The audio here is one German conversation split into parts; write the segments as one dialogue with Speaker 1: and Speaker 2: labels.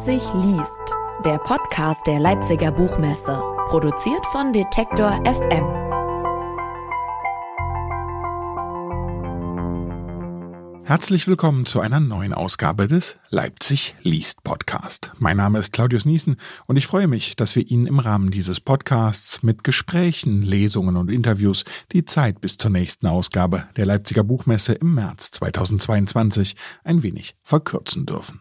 Speaker 1: Leipzig liest, der Podcast der Leipziger Buchmesse, produziert von Detektor FM.
Speaker 2: Herzlich willkommen zu einer neuen Ausgabe des Leipzig liest Podcast. Mein Name ist Claudius Niesen und ich freue mich, dass wir Ihnen im Rahmen dieses Podcasts mit Gesprächen, Lesungen und Interviews die Zeit bis zur nächsten Ausgabe der Leipziger Buchmesse im März 2022 ein wenig verkürzen dürfen.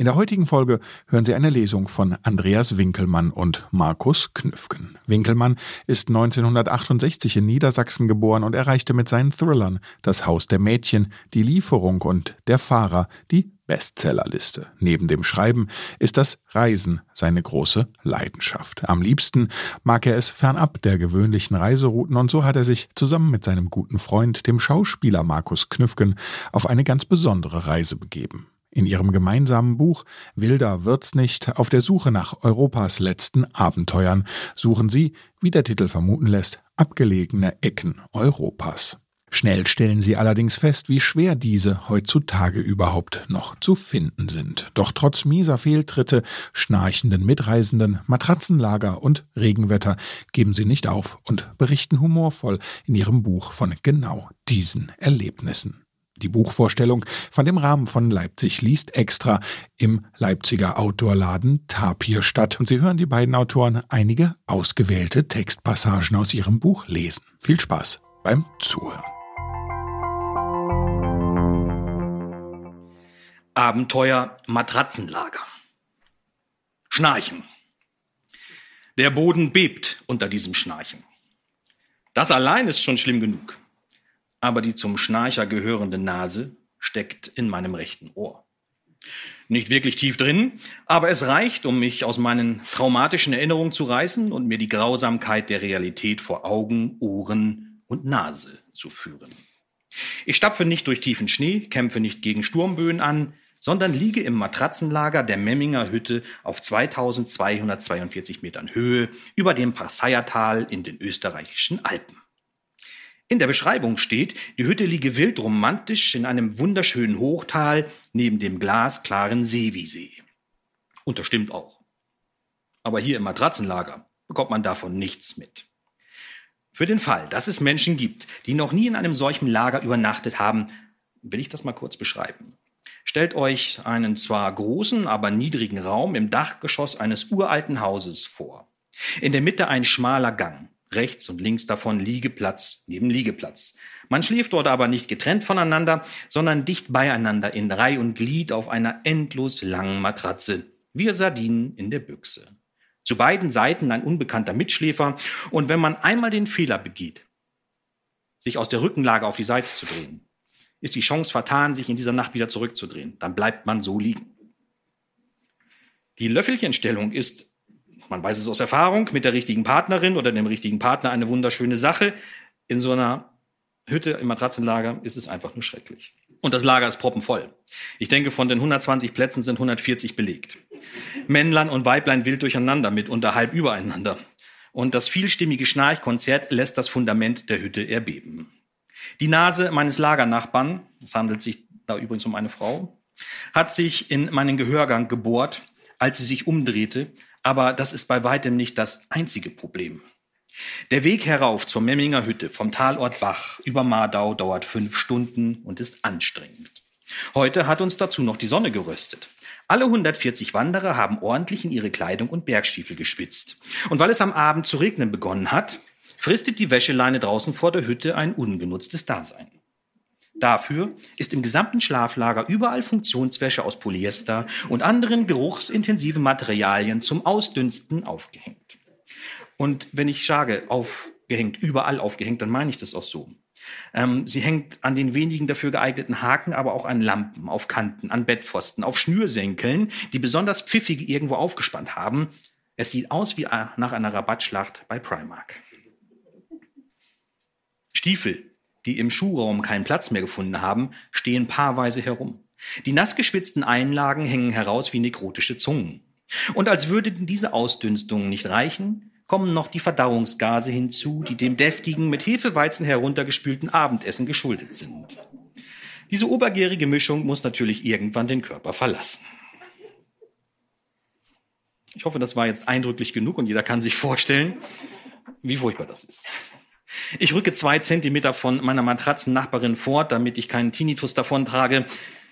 Speaker 2: In der heutigen Folge hören Sie eine Lesung von Andreas Winkelmann und Markus Knüffgen. Winkelmann ist 1968 in Niedersachsen geboren und erreichte mit seinen Thrillern Das Haus der Mädchen, Die Lieferung und Der Fahrer die Bestsellerliste. Neben dem Schreiben ist das Reisen seine große Leidenschaft. Am liebsten mag er es fernab der gewöhnlichen Reiserouten und so hat er sich zusammen mit seinem guten Freund, dem Schauspieler Markus Knüffgen, auf eine ganz besondere Reise begeben. In ihrem gemeinsamen Buch Wilder wird's nicht auf der Suche nach Europas letzten Abenteuern suchen sie, wie der Titel vermuten lässt, abgelegene Ecken Europas. Schnell stellen sie allerdings fest, wie schwer diese heutzutage überhaupt noch zu finden sind. Doch trotz mieser Fehltritte, schnarchenden Mitreisenden, Matratzenlager und Regenwetter geben sie nicht auf und berichten humorvoll in ihrem Buch von genau diesen Erlebnissen. Die Buchvorstellung fand im Rahmen von Leipzig liest extra im Leipziger Outdoorladen Tapir statt und Sie hören die beiden Autoren einige ausgewählte Textpassagen aus ihrem Buch lesen. Viel Spaß beim Zuhören.
Speaker 3: Abenteuer Matratzenlager. Schnarchen. Der Boden bebt unter diesem Schnarchen. Das allein ist schon schlimm genug aber die zum Schnarcher gehörende Nase steckt in meinem rechten Ohr. Nicht wirklich tief drin, aber es reicht, um mich aus meinen traumatischen Erinnerungen zu reißen und mir die Grausamkeit der Realität vor Augen, Ohren und Nase zu führen. Ich stapfe nicht durch tiefen Schnee, kämpfe nicht gegen Sturmböen an, sondern liege im Matratzenlager der Memminger Hütte auf 2242 Metern Höhe über dem Parseiertal in den österreichischen Alpen. In der Beschreibung steht, die Hütte liege wild romantisch in einem wunderschönen Hochtal neben dem glasklaren Seewiesee. Und das stimmt auch. Aber hier im Matratzenlager bekommt man davon nichts mit. Für den Fall, dass es Menschen gibt, die noch nie in einem solchen Lager übernachtet haben, will ich das mal kurz beschreiben. Stellt euch einen zwar großen, aber niedrigen Raum im Dachgeschoss eines uralten Hauses vor. In der Mitte ein schmaler Gang rechts und links davon Liegeplatz neben Liegeplatz. Man schläft dort aber nicht getrennt voneinander, sondern dicht beieinander in Reih und Glied auf einer endlos langen Matratze, wie Sardinen in der Büchse. Zu beiden Seiten ein unbekannter Mitschläfer, und wenn man einmal den Fehler begeht, sich aus der Rückenlage auf die Seite zu drehen, ist die Chance vertan, sich in dieser Nacht wieder zurückzudrehen. Dann bleibt man so liegen. Die Löffelchenstellung ist man weiß es aus Erfahrung, mit der richtigen Partnerin oder dem richtigen Partner eine wunderschöne Sache. In so einer Hütte im Matratzenlager ist es einfach nur schrecklich. Und das Lager ist proppenvoll. Ich denke, von den 120 Plätzen sind 140 belegt. Männlein und Weiblein wild durcheinander, mitunter halb übereinander. Und das vielstimmige Schnarchkonzert lässt das Fundament der Hütte erbeben. Die Nase meines Lagernachbarn, es handelt sich da übrigens um eine Frau, hat sich in meinen Gehörgang gebohrt, als sie sich umdrehte aber das ist bei weitem nicht das einzige Problem. Der Weg herauf zur Memminger Hütte vom Talort Bach über Mardau dauert fünf Stunden und ist anstrengend. Heute hat uns dazu noch die Sonne geröstet. Alle 140 Wanderer haben ordentlich in ihre Kleidung und Bergstiefel gespitzt. Und weil es am Abend zu regnen begonnen hat, fristet die Wäscheleine draußen vor der Hütte ein ungenutztes Dasein. Dafür ist im gesamten Schlaflager überall Funktionswäsche aus Polyester und anderen geruchsintensiven Materialien zum Ausdünsten aufgehängt. Und wenn ich sage aufgehängt, überall aufgehängt, dann meine ich das auch so. Ähm, sie hängt an den wenigen dafür geeigneten Haken, aber auch an Lampen, auf Kanten, an Bettpfosten, auf Schnürsenkeln, die besonders pfiffige irgendwo aufgespannt haben. Es sieht aus wie nach einer Rabattschlacht bei Primark. Stiefel, die im Schuhraum keinen Platz mehr gefunden haben, stehen paarweise herum. Die nassgeschwitzten Einlagen hängen heraus wie nekrotische Zungen. Und als würden diese Ausdünstungen nicht reichen, kommen noch die Verdauungsgase hinzu, die dem deftigen, mit Hefeweizen heruntergespülten Abendessen geschuldet sind. Diese obergärige Mischung muss natürlich irgendwann den Körper verlassen. Ich hoffe, das war jetzt eindrücklich genug und jeder kann sich vorstellen, wie furchtbar das ist. Ich rücke zwei Zentimeter von meiner Matratzennachbarin fort, damit ich keinen Tinnitus davon trage.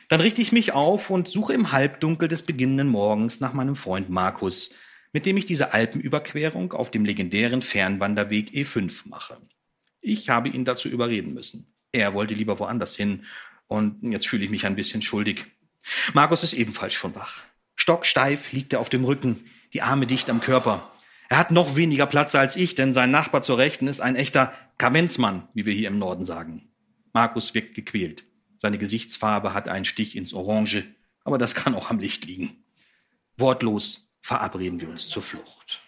Speaker 3: Dann richte ich mich auf und suche im Halbdunkel des beginnenden Morgens nach meinem Freund Markus, mit dem ich diese Alpenüberquerung auf dem legendären Fernwanderweg E5 mache. Ich habe ihn dazu überreden müssen. Er wollte lieber woanders hin und jetzt fühle ich mich ein bisschen schuldig. Markus ist ebenfalls schon wach. Stocksteif liegt er auf dem Rücken, die Arme dicht am Körper. Er hat noch weniger Platz als ich, denn sein Nachbar zur Rechten ist ein echter Kamenzmann, wie wir hier im Norden sagen. Markus wirkt gequält. Seine Gesichtsfarbe hat einen Stich ins Orange, aber das kann auch am Licht liegen. Wortlos verabreden wir uns zur Flucht.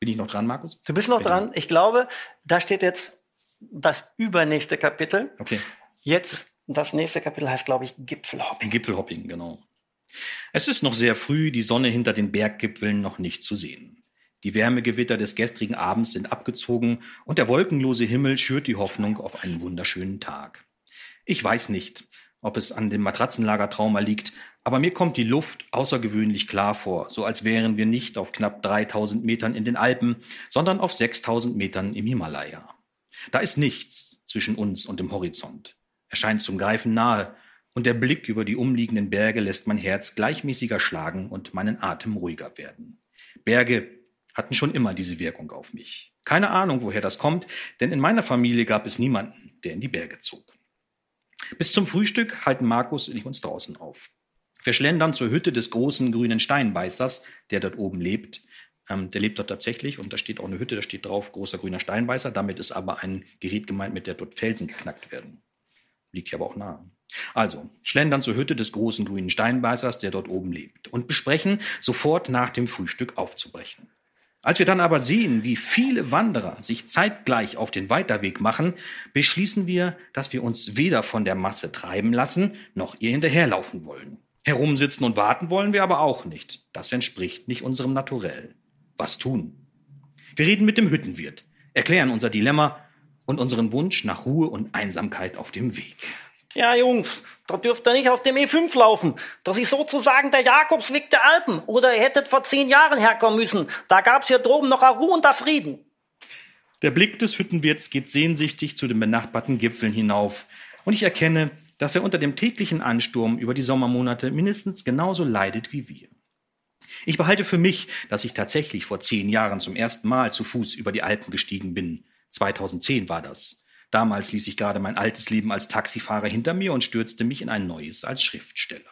Speaker 3: Bin ich noch dran, Markus?
Speaker 4: Du bist noch Bin dran. Ich glaube, da steht jetzt das übernächste Kapitel.
Speaker 3: Okay.
Speaker 4: Jetzt, das nächste Kapitel heißt, glaube ich, Gipfelhopping.
Speaker 3: Gipfelhopping, genau. Es ist noch sehr früh, die Sonne hinter den Berggipfeln noch nicht zu sehen. Die Wärmegewitter des gestrigen Abends sind abgezogen und der wolkenlose Himmel schürt die Hoffnung auf einen wunderschönen Tag. Ich weiß nicht, ob es an dem Matratzenlagertrauma liegt, aber mir kommt die Luft außergewöhnlich klar vor, so als wären wir nicht auf knapp 3000 Metern in den Alpen, sondern auf 6000 Metern im Himalaya. Da ist nichts zwischen uns und dem Horizont. Er scheint zum Greifen nahe, und der Blick über die umliegenden Berge lässt mein Herz gleichmäßiger schlagen und meinen Atem ruhiger werden. Berge hatten schon immer diese Wirkung auf mich. Keine Ahnung, woher das kommt, denn in meiner Familie gab es niemanden, der in die Berge zog. Bis zum Frühstück halten Markus und ich uns draußen auf. Wir schlendern zur Hütte des großen grünen Steinbeißers, der dort oben lebt. Ähm, der lebt dort tatsächlich und da steht auch eine Hütte, da steht drauf großer grüner Steinbeißer. Damit ist aber ein Gerät gemeint, mit der dort Felsen geknackt werden. Liegt hier aber auch nahe. Also, schlendern zur Hütte des großen grünen Steinbeißers, der dort oben lebt, und besprechen, sofort nach dem Frühstück aufzubrechen. Als wir dann aber sehen, wie viele Wanderer sich zeitgleich auf den Weiterweg machen, beschließen wir, dass wir uns weder von der Masse treiben lassen, noch ihr hinterherlaufen wollen. Herumsitzen und warten wollen wir aber auch nicht. Das entspricht nicht unserem Naturell. Was tun? Wir reden mit dem Hüttenwirt, erklären unser Dilemma und unseren Wunsch nach Ruhe und Einsamkeit auf dem Weg.
Speaker 4: Tja, Jungs, da dürft ihr nicht auf dem E5 laufen. Das ist sozusagen der Jakobsweg der Alpen. Oder ihr hättet vor zehn Jahren herkommen müssen. Da gab's hier droben noch Ruhe und Frieden.
Speaker 3: Der Blick des Hüttenwirts geht sehnsüchtig zu den benachbarten Gipfeln hinauf. Und ich erkenne, dass er unter dem täglichen Ansturm über die Sommermonate mindestens genauso leidet wie wir. Ich behalte für mich, dass ich tatsächlich vor zehn Jahren zum ersten Mal zu Fuß über die Alpen gestiegen bin. 2010 war das. Damals ließ ich gerade mein altes Leben als Taxifahrer hinter mir und stürzte mich in ein neues als Schriftsteller.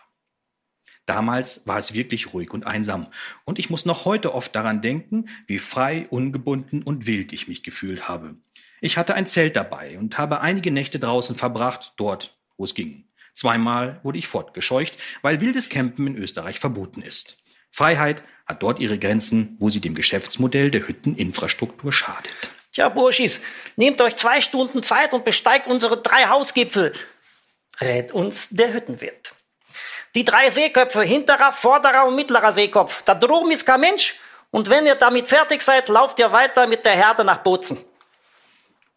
Speaker 3: Damals war es wirklich ruhig und einsam, und ich muss noch heute oft daran denken, wie frei, ungebunden und wild ich mich gefühlt habe. Ich hatte ein Zelt dabei und habe einige Nächte draußen verbracht, dort, wo es ging. Zweimal wurde ich fortgescheucht, weil wildes Campen in Österreich verboten ist. Freiheit hat dort ihre Grenzen, wo sie dem Geschäftsmodell der Hütteninfrastruktur schadet.
Speaker 4: Tja, Burschis, nehmt euch zwei Stunden Zeit und besteigt unsere drei Hausgipfel. Rät uns der Hüttenwirt. Die drei Seeköpfe, hinterer, vorderer und mittlerer Seekopf. Da droben ist kein Mensch. Und wenn ihr damit fertig seid, lauft ihr weiter mit der Herde nach Bozen.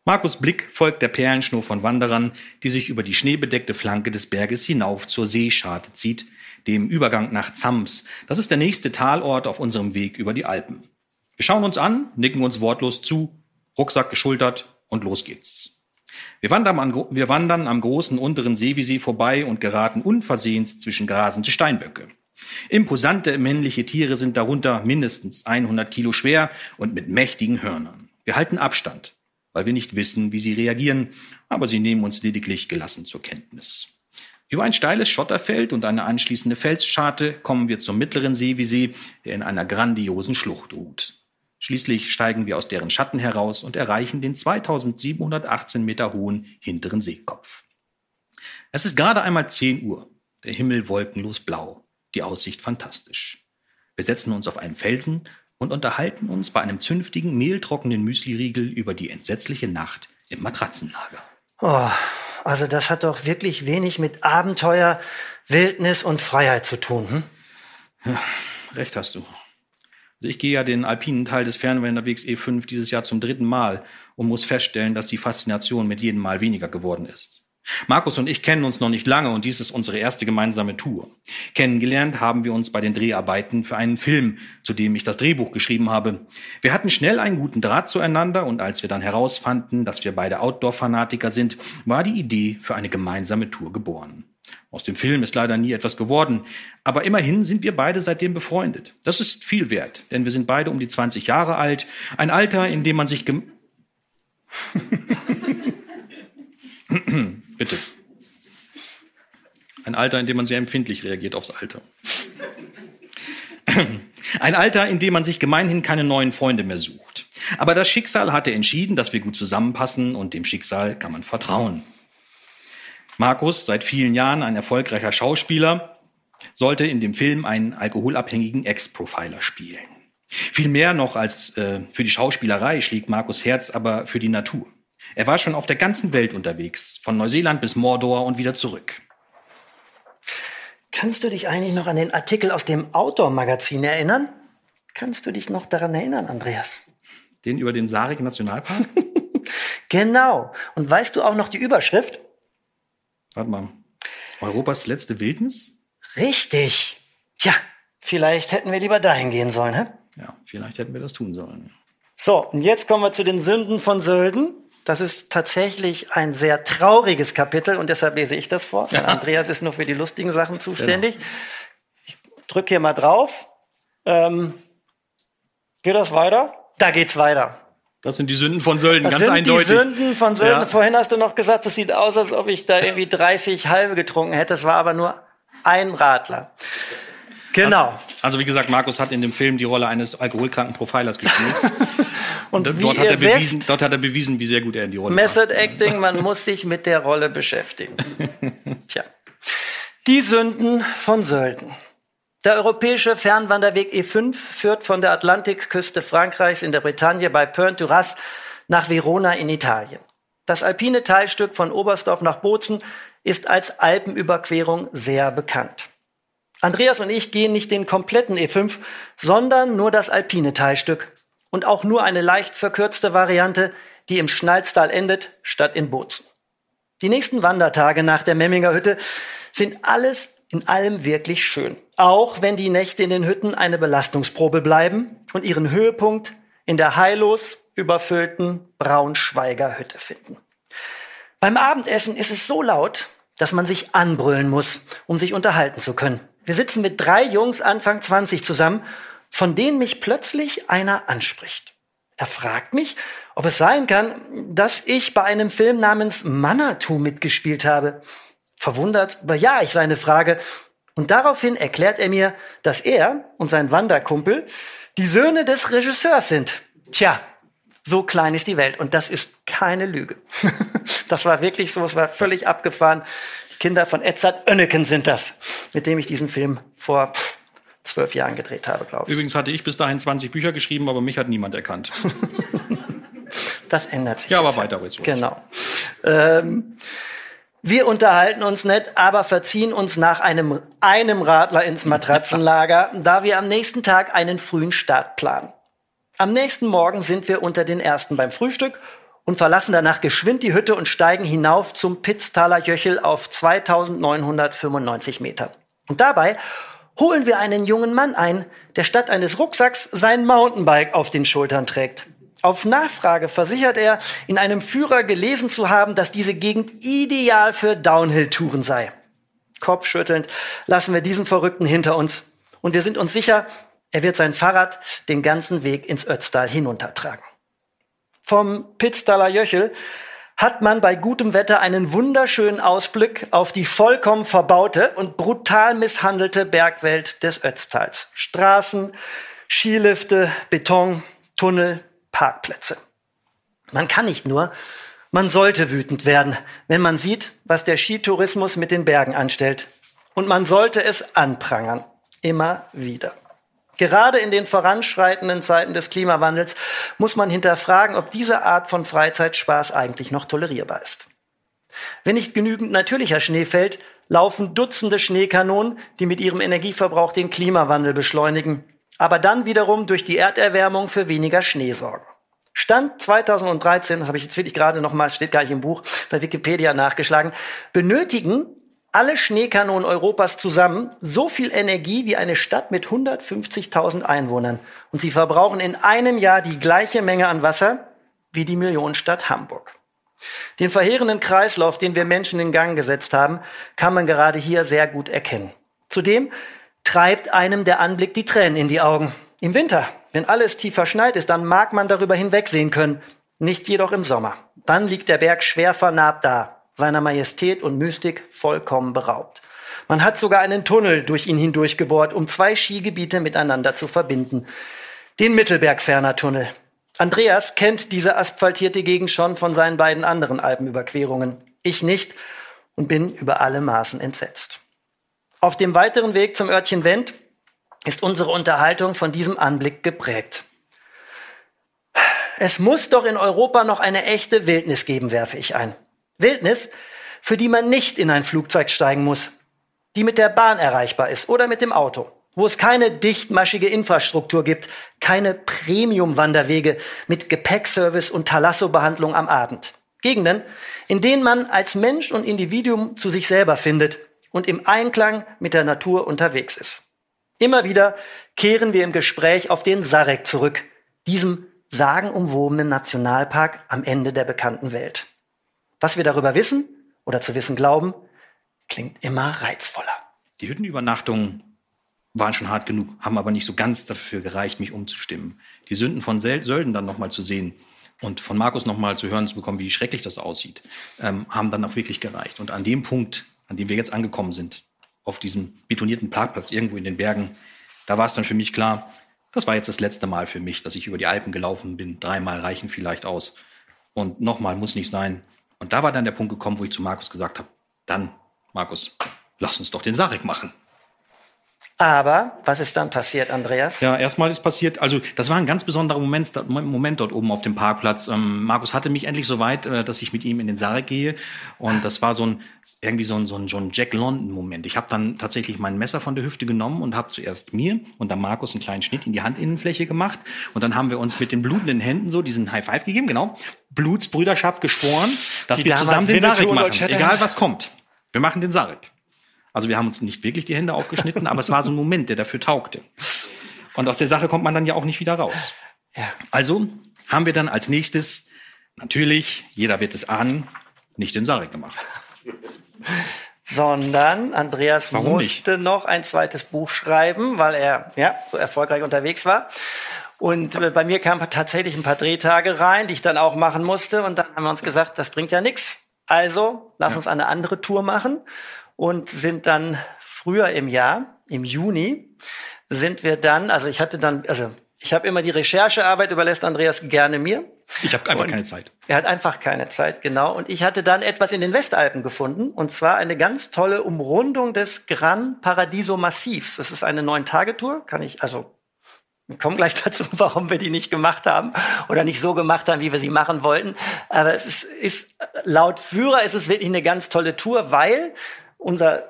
Speaker 3: Markus Blick folgt der Perlenschnur von Wanderern, die sich über die schneebedeckte Flanke des Berges hinauf zur Seescharte zieht, dem Übergang nach Zams. Das ist der nächste Talort auf unserem Weg über die Alpen. Wir schauen uns an, nicken uns wortlos zu Rucksack geschultert und los geht's. Wir wandern, am, wir wandern am großen unteren Seevisee vorbei und geraten unversehens zwischen grasende Steinböcke. Imposante männliche Tiere sind darunter mindestens 100 Kilo schwer und mit mächtigen Hörnern. Wir halten Abstand, weil wir nicht wissen, wie sie reagieren, aber sie nehmen uns lediglich gelassen zur Kenntnis. Über ein steiles Schotterfeld und eine anschließende Felsscharte kommen wir zum mittleren Seevisee, der in einer grandiosen Schlucht ruht. Schließlich steigen wir aus deren Schatten heraus und erreichen den 2718 Meter hohen hinteren Seekopf. Es ist gerade einmal 10 Uhr, der Himmel wolkenlos blau, die Aussicht fantastisch. Wir setzen uns auf einen Felsen und unterhalten uns bei einem zünftigen, mehltrockenen Müsliriegel über die entsetzliche Nacht im Matratzenlager.
Speaker 4: Oh, also das hat doch wirklich wenig mit Abenteuer, Wildnis und Freiheit zu tun. Hm?
Speaker 3: Ja, recht hast du. Ich gehe ja den alpinen Teil des Fernwanderwegs E5 dieses Jahr zum dritten Mal und muss feststellen, dass die Faszination mit jedem Mal weniger geworden ist. Markus und ich kennen uns noch nicht lange und dies ist unsere erste gemeinsame Tour. Kennengelernt haben wir uns bei den Dreharbeiten für einen Film, zu dem ich das Drehbuch geschrieben habe. Wir hatten schnell einen guten Draht zueinander und als wir dann herausfanden, dass wir beide Outdoor-Fanatiker sind, war die Idee für eine gemeinsame Tour geboren. Aus dem Film ist leider nie etwas geworden, aber immerhin sind wir beide seitdem befreundet. Das ist viel wert, denn wir sind beide um die 20 Jahre alt, ein Alter, in dem man sich gem Bitte. Ein Alter, in dem man sehr empfindlich reagiert aufs Alter. Ein Alter, in dem man sich gemeinhin keine neuen Freunde mehr sucht. Aber das Schicksal hatte entschieden, dass wir gut zusammenpassen und dem Schicksal kann man vertrauen. Markus, seit vielen Jahren ein erfolgreicher Schauspieler, sollte in dem Film einen alkoholabhängigen Ex-Profiler spielen. Viel mehr noch als äh, für die Schauspielerei schlägt Markus Herz aber für die Natur. Er war schon auf der ganzen Welt unterwegs, von Neuseeland bis Mordor und wieder zurück.
Speaker 4: Kannst du dich eigentlich noch an den Artikel aus dem Outdoor-Magazin erinnern? Kannst du dich noch daran erinnern, Andreas?
Speaker 3: Den über den Sarik Nationalpark?
Speaker 4: genau. Und weißt du auch noch die Überschrift?
Speaker 3: Warte mal. Europas letzte Wildnis?
Speaker 4: Richtig. Tja, vielleicht hätten wir lieber dahin gehen sollen, hä?
Speaker 3: Ja, vielleicht hätten wir das tun sollen.
Speaker 4: So, und jetzt kommen wir zu den Sünden von Sölden. Das ist tatsächlich ein sehr trauriges Kapitel und deshalb lese ich das vor. Ja. Andreas ist nur für die lustigen Sachen zuständig. Genau. Ich drücke hier mal drauf. Ähm, geht das weiter? Da geht's weiter.
Speaker 3: Das sind die Sünden von Sölden, das
Speaker 4: ganz
Speaker 3: sind eindeutig.
Speaker 4: Die Sünden von Sölden. Ja. Vorhin hast du noch gesagt, es sieht aus, als ob ich da irgendwie 30 halbe getrunken hätte. Es war aber nur ein Radler. Genau.
Speaker 3: Also, wie gesagt, Markus hat in dem Film die Rolle eines alkoholkranken Profilers gespielt.
Speaker 4: Und
Speaker 3: dort, hat er bewiesen, dort hat er bewiesen, wie sehr gut er in die Rolle
Speaker 4: Method passt. Acting, man muss sich mit der Rolle beschäftigen. Tja. Die Sünden von Sölden. Der europäische Fernwanderweg E5 führt von der Atlantikküste Frankreichs in der Bretagne bei Pernes nach Verona in Italien. Das alpine Teilstück von Oberstdorf nach Bozen ist als Alpenüberquerung sehr bekannt. Andreas und ich gehen nicht den kompletten E5, sondern nur das alpine Teilstück und auch nur eine leicht verkürzte Variante, die im Schnalztal endet, statt in Bozen. Die nächsten Wandertage nach der Memminger Hütte sind alles in allem wirklich schön. Auch wenn die Nächte in den Hütten eine Belastungsprobe bleiben und ihren Höhepunkt in der heillos überfüllten Braunschweiger Hütte finden. Beim Abendessen ist es so laut, dass man sich anbrüllen muss, um sich unterhalten zu können. Wir sitzen mit drei Jungs Anfang 20 zusammen, von denen mich plötzlich einer anspricht. Er fragt mich, ob es sein kann, dass ich bei einem Film namens Manatu mitgespielt habe. Verwundert bejahe ich seine Frage und daraufhin erklärt er mir, dass er und sein Wanderkumpel die Söhne des Regisseurs sind. Tja, so klein ist die Welt und das ist keine Lüge. das war wirklich so, es war völlig abgefahren. Kinder von Edzard Önneken sind das, mit dem ich diesen Film vor zwölf Jahren gedreht habe, glaube ich.
Speaker 3: Übrigens hatte ich bis dahin 20 Bücher geschrieben, aber mich hat niemand erkannt.
Speaker 4: das ändert sich.
Speaker 3: Ja, aber weiter jetzt.
Speaker 4: Genau. Ähm, wir unterhalten uns nett, aber verziehen uns nach einem, einem Radler ins Matratzenlager, da wir am nächsten Tag einen frühen Start planen. Am nächsten Morgen sind wir unter den Ersten beim Frühstück und verlassen danach geschwind die Hütte und steigen hinauf zum Pitztaler Jöchel auf 2995 Metern. Und dabei holen wir einen jungen Mann ein, der statt eines Rucksacks sein Mountainbike auf den Schultern trägt. Auf Nachfrage versichert er, in einem Führer gelesen zu haben, dass diese Gegend ideal für Downhill-Touren sei. Kopfschüttelnd lassen wir diesen Verrückten hinter uns. Und wir sind uns sicher, er wird sein Fahrrad den ganzen Weg ins Ötztal hinuntertragen. Vom Pitztaler Jöchel hat man bei gutem Wetter einen wunderschönen Ausblick auf die vollkommen verbaute und brutal misshandelte Bergwelt des Ötztals. Straßen, Skilifte, Beton, Tunnel, Parkplätze. Man kann nicht nur, man sollte wütend werden, wenn man sieht, was der Skitourismus mit den Bergen anstellt. Und man sollte es anprangern. Immer wieder. Gerade in den voranschreitenden Zeiten des Klimawandels muss man hinterfragen, ob diese Art von Freizeitspaß eigentlich noch tolerierbar ist. Wenn nicht genügend natürlicher Schnee fällt, laufen Dutzende Schneekanonen, die mit ihrem Energieverbrauch den Klimawandel beschleunigen, aber dann wiederum durch die Erderwärmung für weniger Schnee sorgen. Stand 2013, das habe ich jetzt wirklich gerade noch mal, steht gar nicht im Buch, bei Wikipedia nachgeschlagen, benötigen alle Schneekanonen Europas zusammen so viel Energie wie eine Stadt mit 150.000 Einwohnern. Und sie verbrauchen in einem Jahr die gleiche Menge an Wasser wie die Millionenstadt Hamburg. Den verheerenden Kreislauf, den wir Menschen in Gang gesetzt haben, kann man gerade hier sehr gut erkennen. Zudem treibt einem der Anblick die Tränen in die Augen. Im Winter, wenn alles tief verschneit ist, dann mag man darüber hinwegsehen können, nicht jedoch im Sommer. Dann liegt der Berg schwer vernarbt da, seiner Majestät und Mystik vollkommen beraubt. Man hat sogar einen Tunnel durch ihn hindurch gebohrt, um zwei Skigebiete miteinander zu verbinden. Den Mittelbergferner Tunnel. Andreas kennt diese asphaltierte Gegend schon von seinen beiden anderen Alpenüberquerungen. Ich nicht und bin über alle Maßen entsetzt. Auf dem weiteren Weg zum Örtchen Wendt ist unsere Unterhaltung von diesem Anblick geprägt. Es muss doch in Europa noch eine echte Wildnis geben, werfe ich ein. Wildnis, für die man nicht in ein Flugzeug steigen muss, die mit der Bahn erreichbar ist oder mit dem Auto, wo es keine dichtmaschige Infrastruktur gibt, keine Premium-Wanderwege mit Gepäckservice und Thalasso-Behandlung am Abend. Gegenden, in denen man als Mensch und Individuum zu sich selber findet und im Einklang mit der Natur unterwegs ist. Immer wieder kehren wir im Gespräch auf den Sarek zurück, diesem sagenumwobenen Nationalpark am Ende der bekannten Welt. Was wir darüber wissen oder zu wissen glauben, klingt immer reizvoller.
Speaker 3: Die Hüttenübernachtungen waren schon hart genug, haben aber nicht so ganz dafür gereicht, mich umzustimmen. Die Sünden von Sölden dann nochmal zu sehen und von Markus nochmal zu hören zu bekommen, wie schrecklich das aussieht, ähm, haben dann auch wirklich gereicht. Und an dem Punkt, an dem wir jetzt angekommen sind, auf diesem betonierten Parkplatz irgendwo in den Bergen, da war es dann für mich klar, das war jetzt das letzte Mal für mich, dass ich über die Alpen gelaufen bin. Dreimal reichen vielleicht aus. Und nochmal muss nicht sein. Und da war dann der Punkt gekommen, wo ich zu Markus gesagt habe, dann, Markus, lass uns doch den Sarek machen.
Speaker 4: Aber was ist dann passiert, Andreas?
Speaker 3: Ja, erstmal ist passiert, also das war ein ganz besonderer Moment, Moment dort oben auf dem Parkplatz. Ähm, Markus hatte mich endlich so weit, äh, dass ich mit ihm in den Sarek gehe. Und das war so ein irgendwie so ein, so ein, so ein Jack London-Moment. Ich habe dann tatsächlich mein Messer von der Hüfte genommen und habe zuerst mir und dann Markus einen kleinen Schnitt in die Handinnenfläche gemacht. Und dann haben wir uns mit den blutenden Händen so diesen High Five gegeben, genau. Blutsbrüderschaft geschworen, dass die wir zusammen den Sarek machen. Egal was kommt. Wir machen den Sarek. Also wir haben uns nicht wirklich die Hände aufgeschnitten, aber es war so ein Moment, der dafür taugte. Und aus der Sache kommt man dann ja auch nicht wieder raus. Ja. Also haben wir dann als nächstes, natürlich, jeder wird es ahnen, nicht den Sarek gemacht.
Speaker 4: Sondern Andreas Warum musste nicht? noch ein zweites Buch schreiben, weil er ja so erfolgreich unterwegs war. Und äh, bei mir kamen tatsächlich ein paar Drehtage rein, die ich dann auch machen musste. Und dann haben wir uns gesagt, das bringt ja nichts. Also lass ja. uns eine andere Tour machen und sind dann früher im Jahr, im Juni, sind wir dann, also ich hatte dann, also ich habe immer die Recherchearbeit überlässt Andreas gerne mir.
Speaker 3: Ich habe einfach und keine Zeit.
Speaker 4: Er hat einfach keine Zeit, genau. Und ich hatte dann etwas in den Westalpen gefunden, und zwar eine ganz tolle Umrundung des Gran Paradiso Massivs. Das ist eine Neun-Tage-Tour, kann ich, also wir kommen gleich dazu, warum wir die nicht gemacht haben oder nicht so gemacht haben, wie wir sie machen wollten. Aber es ist, ist laut Führer ist es wirklich eine ganz tolle Tour, weil unser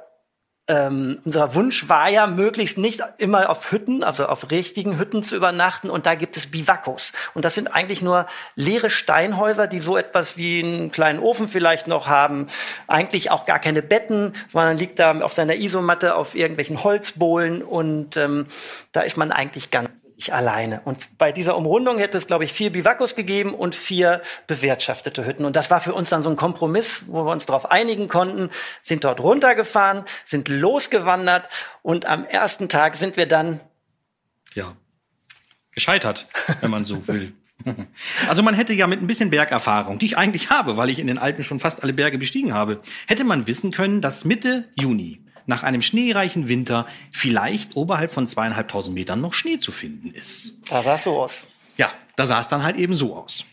Speaker 4: ähm, unser Wunsch war ja, möglichst nicht immer auf Hütten, also auf richtigen Hütten zu übernachten. Und da gibt es Bivakos. Und das sind eigentlich nur leere Steinhäuser, die so etwas wie einen kleinen Ofen vielleicht noch haben. Eigentlich auch gar keine Betten, sondern liegt da auf seiner Isomatte auf irgendwelchen Holzbohlen. Und ähm, da ist man eigentlich ganz ich alleine. Und bei dieser Umrundung hätte es, glaube ich, vier Bivakos gegeben und vier bewirtschaftete Hütten. Und das war für uns dann so ein Kompromiss, wo wir uns darauf einigen konnten, sind dort runtergefahren, sind losgewandert und am ersten Tag sind wir dann
Speaker 3: ja gescheitert, wenn man so will. Also man hätte ja mit ein bisschen Bergerfahrung, die ich eigentlich habe, weil ich in den Alpen schon fast alle Berge bestiegen habe, hätte man wissen können, dass Mitte Juni nach einem schneereichen Winter vielleicht oberhalb von zweieinhalbtausend Metern noch Schnee zu finden ist.
Speaker 4: Da sah es so aus.
Speaker 3: Ja, da sah es dann halt eben so aus.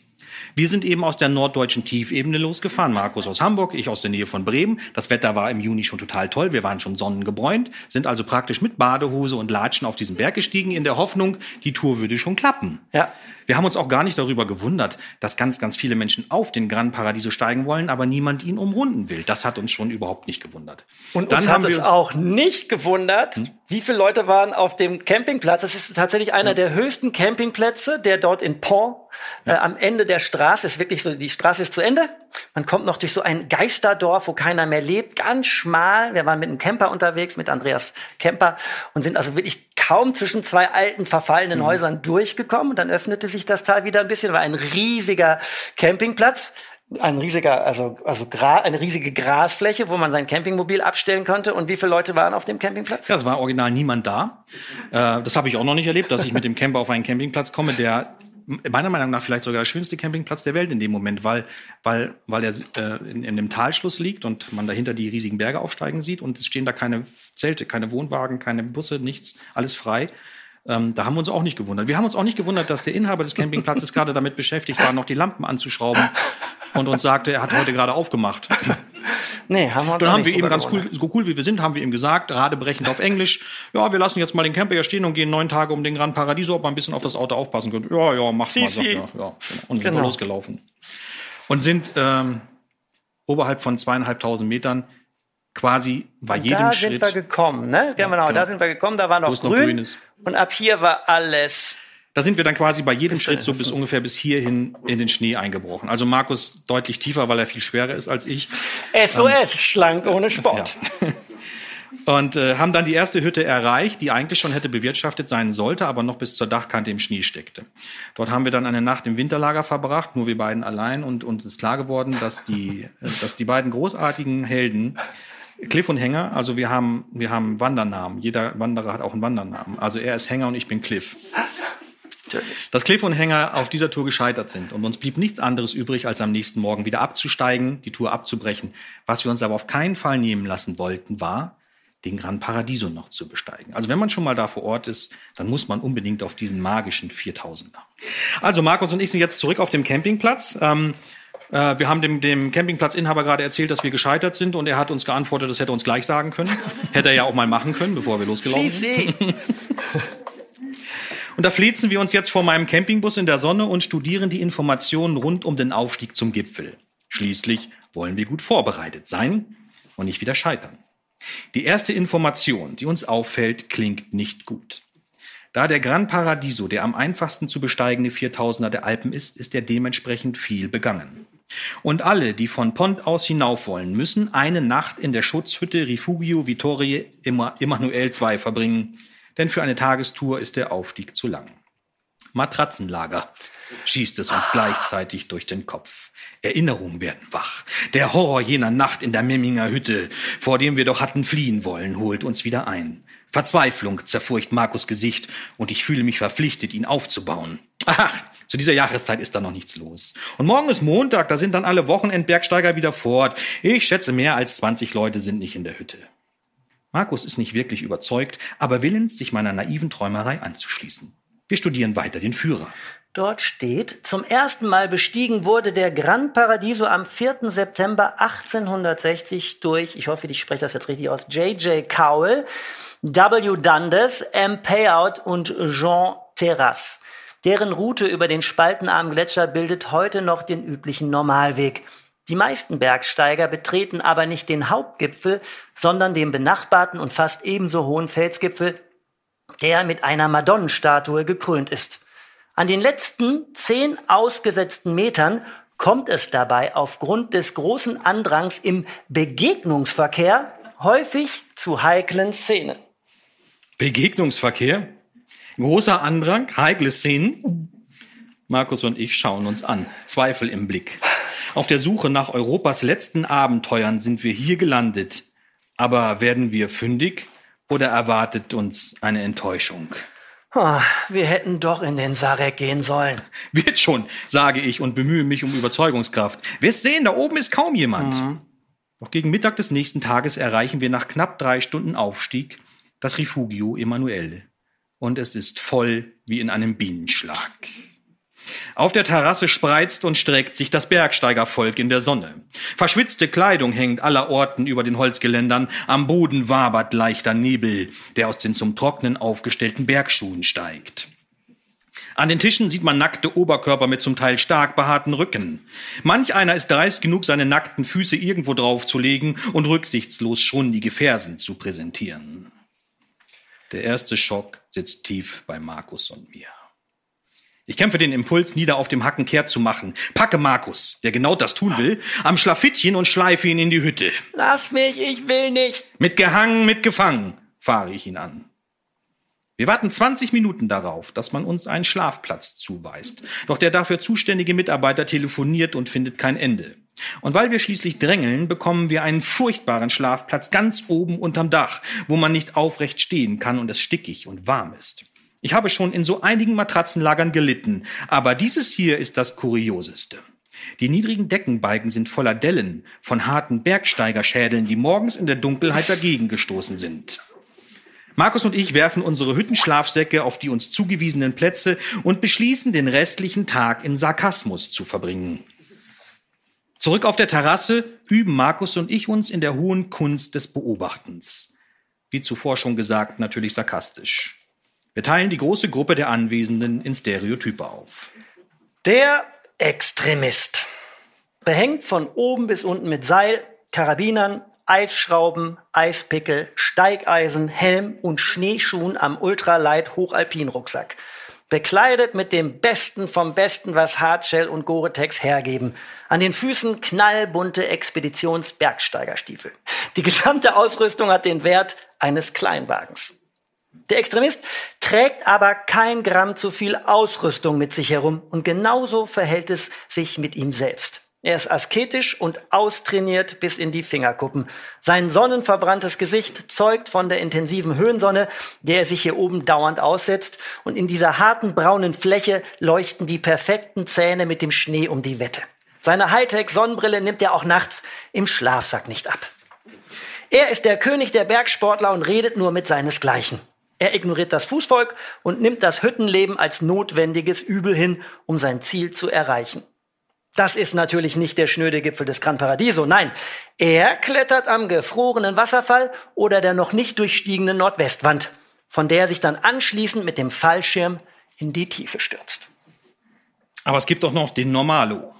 Speaker 3: Wir sind eben aus der norddeutschen Tiefebene losgefahren. Markus aus Hamburg, ich aus der Nähe von Bremen. Das Wetter war im Juni schon total toll. Wir waren schon sonnengebräunt, sind also praktisch mit Badehose und Latschen auf diesen Berg gestiegen in der Hoffnung, die Tour würde schon klappen. Ja. Wir haben uns auch gar nicht darüber gewundert, dass ganz, ganz viele Menschen auf den Gran Paradiso steigen wollen, aber niemand ihn umrunden will. Das hat uns schon überhaupt nicht gewundert.
Speaker 4: Und Dann uns hat es auch nicht gewundert, hm? wie viele Leute waren auf dem Campingplatz. Das ist tatsächlich einer hm? der höchsten Campingplätze, der dort in Pont Äh, am Ende der Straße ist wirklich so, die Straße ist zu Ende. Man kommt noch durch so ein Geisterdorf, wo keiner mehr lebt, ganz schmal. Wir waren mit einem Camper unterwegs, mit Andreas Camper und sind also wirklich kaum zwischen zwei alten, verfallenen mhm. Häusern durchgekommen. Und dann öffnete sich das Tal wieder ein bisschen, war ein riesiger Campingplatz ein riesiger, also, also Gra eine riesige Grasfläche, wo man sein Campingmobil abstellen konnte. Und wie viele Leute waren auf dem Campingplatz?
Speaker 3: Ja, es war original niemand da. Äh, das habe ich auch noch nicht erlebt, dass ich mit dem Camper auf einen Campingplatz komme, der meiner Meinung nach vielleicht sogar der schönste Campingplatz der Welt in dem Moment, weil, weil, weil er äh, in, in dem Talschluss liegt und man dahinter die riesigen Berge aufsteigen sieht und es stehen da keine Zelte, keine Wohnwagen, keine Busse, nichts, alles frei. Ähm, da haben wir uns auch nicht gewundert. Wir haben uns auch nicht gewundert, dass der Inhaber des Campingplatzes gerade damit beschäftigt war, noch die Lampen anzuschrauben und uns sagte, er hat heute gerade aufgemacht.
Speaker 4: Nee, haben wir uns
Speaker 3: Dann haben wir ihm ganz cool, so cool wie wir sind, haben wir ihm gesagt, radebrechend auf Englisch, ja, wir lassen jetzt mal den Camper hier stehen und gehen neun Tage um den Gran Paradiso, ob wir ein bisschen auf das Auto aufpassen können. Ja, ja, mach mal. Sagt, ja, ja, genau. Und sind genau. losgelaufen. Und sind ähm, oberhalb von zweieinhalbtausend Metern quasi bei jedem
Speaker 4: da
Speaker 3: Schritt.
Speaker 4: Da sind wir gekommen, ne? Ja, genau, genau, da sind wir gekommen, da war noch grün. Noch grün. Und ab hier war alles.
Speaker 3: Da sind wir dann quasi bei jedem Schritt so bis ungefähr bis hierhin in den Schnee eingebrochen. Also Markus deutlich tiefer, weil er viel schwerer ist als ich.
Speaker 4: SOS, ähm, schlank ohne Sport.
Speaker 3: Ja. Und äh, haben dann die erste Hütte erreicht, die eigentlich schon hätte bewirtschaftet sein sollte, aber noch bis zur Dachkante im Schnee steckte. Dort haben wir dann eine Nacht im Winterlager verbracht, nur wir beiden allein, und uns ist klar geworden, dass die, äh, dass die beiden großartigen Helden Cliff und Hänger, also wir haben, wir haben Wandernamen. Jeder Wanderer hat auch einen Wandernamen. Also er ist Hänger und ich bin Cliff. Dass Cliff und Hänger auf dieser Tour gescheitert sind und uns blieb nichts anderes übrig, als am nächsten Morgen wieder abzusteigen, die Tour abzubrechen. Was wir uns aber auf keinen Fall nehmen lassen wollten, war, den Gran Paradiso noch zu besteigen. Also wenn man schon mal da vor Ort ist, dann muss man unbedingt auf diesen magischen 4000er. Also Markus und ich sind jetzt zurück auf dem Campingplatz. Ähm, äh, wir haben dem, dem Campingplatzinhaber gerade erzählt, dass wir gescheitert sind und er hat uns geantwortet, das hätte er uns gleich sagen können. hätte er ja auch mal machen können, bevor wir losgelaufen sind. und da flitzen wir uns jetzt vor meinem Campingbus in der Sonne und studieren die Informationen rund um den Aufstieg zum Gipfel. Schließlich wollen wir gut vorbereitet sein und nicht wieder scheitern. Die erste Information, die uns auffällt, klingt nicht gut. Da der Gran Paradiso der am einfachsten zu besteigende 4000er der Alpen ist, ist er dementsprechend viel begangen. Und alle, die von Pont aus hinauf wollen, müssen eine Nacht in der Schutzhütte Rifugio Vittorie Emanuel II verbringen, denn für eine Tagestour ist der Aufstieg zu lang. Matratzenlager schießt es uns gleichzeitig durch den Kopf. Erinnerungen werden wach. Der Horror jener Nacht in der Memminger Hütte, vor dem wir doch hatten fliehen wollen, holt uns wieder ein. Verzweiflung zerfurcht Markus Gesicht und ich fühle mich verpflichtet, ihn aufzubauen. Ach, zu dieser Jahreszeit ist da noch nichts los. Und morgen ist Montag, da sind dann alle Wochenendbergsteiger wieder fort. Ich schätze, mehr als 20 Leute sind nicht in der Hütte. Markus ist nicht wirklich überzeugt, aber willens, sich meiner naiven Träumerei anzuschließen. Wir studieren weiter den Führer.
Speaker 4: Dort steht, zum ersten Mal bestiegen wurde der Gran Paradiso am 4. September 1860 durch, ich hoffe, ich spreche das jetzt richtig aus, J.J. Cowell, W. Dundas, M. Payout und Jean Terrasse. Deren Route über den spaltenarmen Gletscher bildet heute noch den üblichen Normalweg. Die meisten Bergsteiger betreten aber nicht den Hauptgipfel, sondern den benachbarten und fast ebenso hohen Felsgipfel, der mit einer Madonnenstatue gekrönt ist. An den letzten zehn ausgesetzten Metern kommt es dabei aufgrund des großen Andrangs im Begegnungsverkehr häufig zu heiklen Szenen.
Speaker 3: Begegnungsverkehr? Großer Andrang, heikle Szenen. Markus und ich schauen uns an, Zweifel im Blick. Auf der Suche nach Europas letzten Abenteuern sind wir hier gelandet. Aber werden wir fündig oder erwartet uns eine Enttäuschung?
Speaker 4: Oh, wir hätten doch in den Sarek gehen sollen.
Speaker 3: Wird schon, sage ich und bemühe mich um Überzeugungskraft. Wir sehen, da oben ist kaum jemand. Mhm. Doch gegen Mittag des nächsten Tages erreichen wir nach knapp drei Stunden Aufstieg das Rifugio Emanuele und es ist voll wie in einem Bienenschlag. Auf der Terrasse spreizt und streckt sich das Bergsteigervolk in der Sonne. Verschwitzte Kleidung hängt allerorten über den Holzgeländern, am Boden wabert leichter Nebel, der aus den zum Trocknen aufgestellten Bergschuhen steigt. An den Tischen sieht man nackte Oberkörper mit zum Teil stark behaarten Rücken. Manch einer ist dreist genug, seine nackten Füße irgendwo draufzulegen und rücksichtslos schundige Fersen zu präsentieren. Der erste Schock sitzt tief bei Markus und mir. Ich kämpfe den Impuls, nieder auf dem Hacken kehrt zu machen. Packe Markus, der genau das tun will, am Schlafittchen und schleife ihn in die Hütte.
Speaker 4: Lass mich, ich will nicht.
Speaker 3: Mit gehangen, mit gefangen, fahre ich ihn an. Wir warten 20 Minuten darauf, dass man uns einen Schlafplatz zuweist. Doch der dafür zuständige Mitarbeiter telefoniert und findet kein Ende. Und weil wir schließlich drängeln, bekommen wir einen furchtbaren Schlafplatz ganz oben unterm Dach, wo man nicht aufrecht stehen kann und es stickig und warm ist. Ich habe schon in so einigen Matratzenlagern gelitten, aber dieses hier ist das Kurioseste. Die niedrigen Deckenbalken sind voller Dellen von harten Bergsteigerschädeln, die morgens in der Dunkelheit dagegen gestoßen sind. Markus und ich werfen unsere Hüttenschlafsäcke auf die uns zugewiesenen Plätze und beschließen, den restlichen Tag in Sarkasmus zu verbringen. Zurück auf der Terrasse üben Markus und ich uns in der hohen Kunst des Beobachtens. Wie zuvor schon gesagt, natürlich sarkastisch. Wir teilen die große Gruppe der Anwesenden in Stereotype auf.
Speaker 4: Der Extremist. Behängt von oben bis unten mit Seil, Karabinern, Eisschrauben, Eispickel, Steigeisen, Helm und Schneeschuhen am Ultralight Hochalpin-Rucksack. Bekleidet mit dem Besten vom Besten, was Hardshell und Gore-Tex hergeben. An den Füßen knallbunte Expeditions-Bergsteigerstiefel. Die gesamte Ausrüstung hat den Wert eines Kleinwagens. Der Extremist trägt aber kein Gramm zu viel Ausrüstung mit sich herum und genauso verhält es sich mit ihm selbst. Er ist asketisch und austrainiert bis in die Fingerkuppen. Sein sonnenverbranntes Gesicht zeugt von der intensiven Höhensonne, der er sich hier oben dauernd aussetzt. Und in dieser harten braunen Fläche leuchten die perfekten Zähne mit dem Schnee um die Wette. Seine Hightech-Sonnenbrille nimmt er auch nachts im Schlafsack nicht ab. Er ist der König der Bergsportler und redet nur mit seinesgleichen. Er ignoriert das Fußvolk und nimmt das Hüttenleben als notwendiges Übel hin, um sein Ziel zu erreichen. Das ist natürlich nicht der schnöde Gipfel des Gran Paradiso. Nein, er klettert am gefrorenen Wasserfall oder der noch nicht durchstiegenen Nordwestwand, von der er sich dann anschließend mit dem Fallschirm in die Tiefe stürzt.
Speaker 3: Aber es gibt doch noch den Normalo.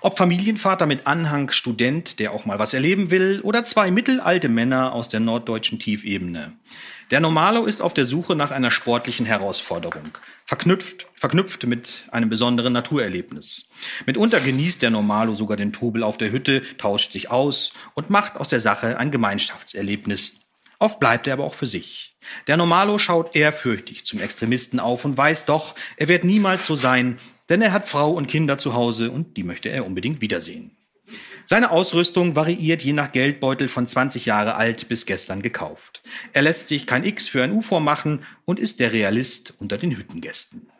Speaker 3: Ob Familienvater mit Anhang, Student, der auch mal was erleben will, oder zwei mittelalte Männer aus der norddeutschen Tiefebene. Der Normalo ist auf der Suche nach einer sportlichen Herausforderung, verknüpft, verknüpft mit einem besonderen Naturerlebnis. Mitunter genießt der Normalo sogar den Trubel auf der Hütte, tauscht sich aus und macht aus der Sache ein Gemeinschaftserlebnis. Oft bleibt er aber auch für sich. Der Normalo schaut ehrfürchtig zum Extremisten auf und weiß doch, er wird niemals so sein, denn er hat Frau und Kinder zu Hause und die möchte er unbedingt wiedersehen. Seine Ausrüstung variiert je nach Geldbeutel von 20 Jahre alt bis gestern gekauft. Er lässt sich kein X für ein U vormachen und ist der Realist unter den Hüttengästen.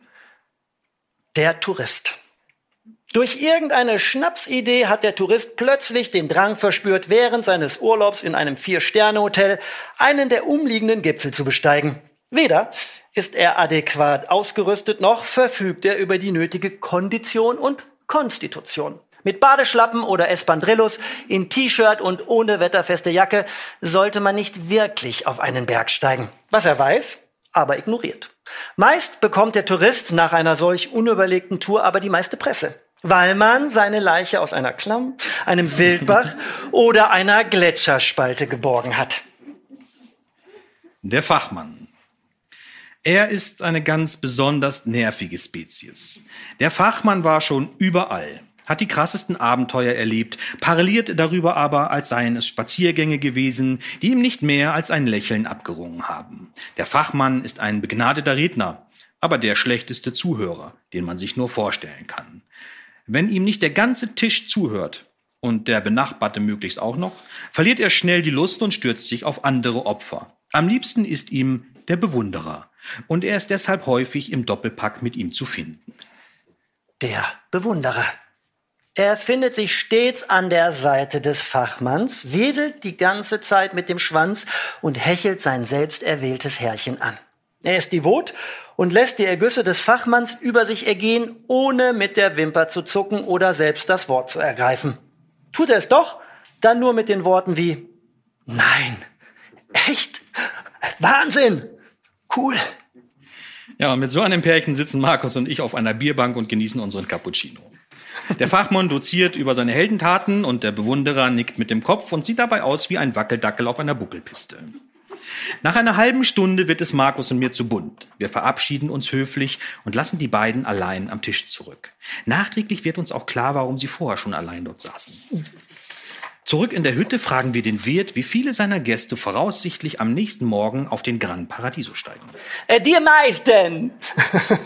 Speaker 4: Der Tourist. Durch irgendeine Schnapsidee hat der Tourist plötzlich den Drang verspürt, während seines Urlaubs in einem Vier-Sterne-Hotel einen der umliegenden Gipfel zu besteigen. Weder ist er adäquat ausgerüstet, noch verfügt er über die nötige Kondition und Konstitution. Mit Badeschlappen oder Espandrillos, in T-Shirt und ohne wetterfeste Jacke sollte man nicht wirklich auf einen Berg steigen. Was er weiß, aber ignoriert. Meist bekommt der Tourist nach einer solch unüberlegten Tour aber die meiste Presse, weil man seine Leiche aus einer Klamm, einem Wildbach oder einer Gletscherspalte geborgen hat.
Speaker 3: Der Fachmann. Er ist eine ganz besonders nervige Spezies. Der Fachmann war schon überall hat die krassesten Abenteuer erlebt, parliert darüber aber, als seien es Spaziergänge gewesen, die ihm nicht mehr als ein Lächeln abgerungen haben. Der Fachmann ist ein begnadeter Redner, aber der schlechteste Zuhörer, den man sich nur vorstellen kann. Wenn ihm nicht der ganze Tisch zuhört, und der Benachbarte möglichst auch noch, verliert er schnell die Lust und stürzt sich auf andere Opfer. Am liebsten ist ihm der Bewunderer, und er ist deshalb häufig im Doppelpack mit ihm zu finden.
Speaker 4: Der Bewunderer. Er findet sich stets an der Seite des Fachmanns, wedelt die ganze Zeit mit dem Schwanz und hechelt sein selbst erwähltes Herrchen an. Er ist devot und lässt die Ergüsse des Fachmanns über sich ergehen, ohne mit der Wimper zu zucken oder selbst das Wort zu ergreifen. Tut er es doch, dann nur mit den Worten wie Nein, echt, Wahnsinn, cool.
Speaker 3: Ja, und mit so einem Pärchen sitzen Markus und ich auf einer Bierbank und genießen unseren Cappuccino. Der Fachmann doziert über seine Heldentaten und der Bewunderer nickt mit dem Kopf und sieht dabei aus wie ein Wackeldackel auf einer Buckelpiste. Nach einer halben Stunde wird es Markus und mir zu bunt. Wir verabschieden uns höflich und lassen die beiden allein am Tisch zurück. Nachträglich wird uns auch klar, warum sie vorher schon allein dort saßen. Zurück in der Hütte fragen wir den Wirt, wie viele seiner Gäste voraussichtlich am nächsten Morgen auf den Gran Paradiso steigen.
Speaker 4: Äh, die meisten.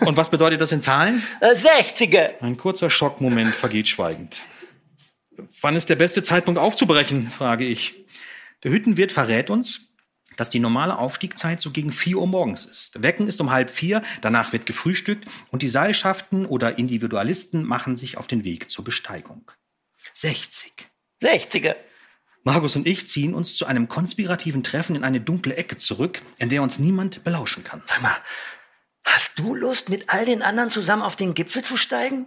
Speaker 3: Und was bedeutet das in Zahlen?
Speaker 4: Äh, 60er.
Speaker 3: Ein kurzer Schockmoment vergeht schweigend. Wann ist der beste Zeitpunkt aufzubrechen, frage ich. Der Hüttenwirt verrät uns, dass die normale Aufstiegszeit so gegen 4 Uhr morgens ist. Wecken ist um halb vier, danach wird gefrühstückt und die Seilschaften oder Individualisten machen sich auf den Weg zur Besteigung. 60.
Speaker 4: 60er.
Speaker 3: Markus und ich ziehen uns zu einem konspirativen Treffen in eine dunkle Ecke zurück, in der uns niemand belauschen kann.
Speaker 4: Sag mal, hast du Lust, mit all den anderen zusammen auf den Gipfel zu steigen?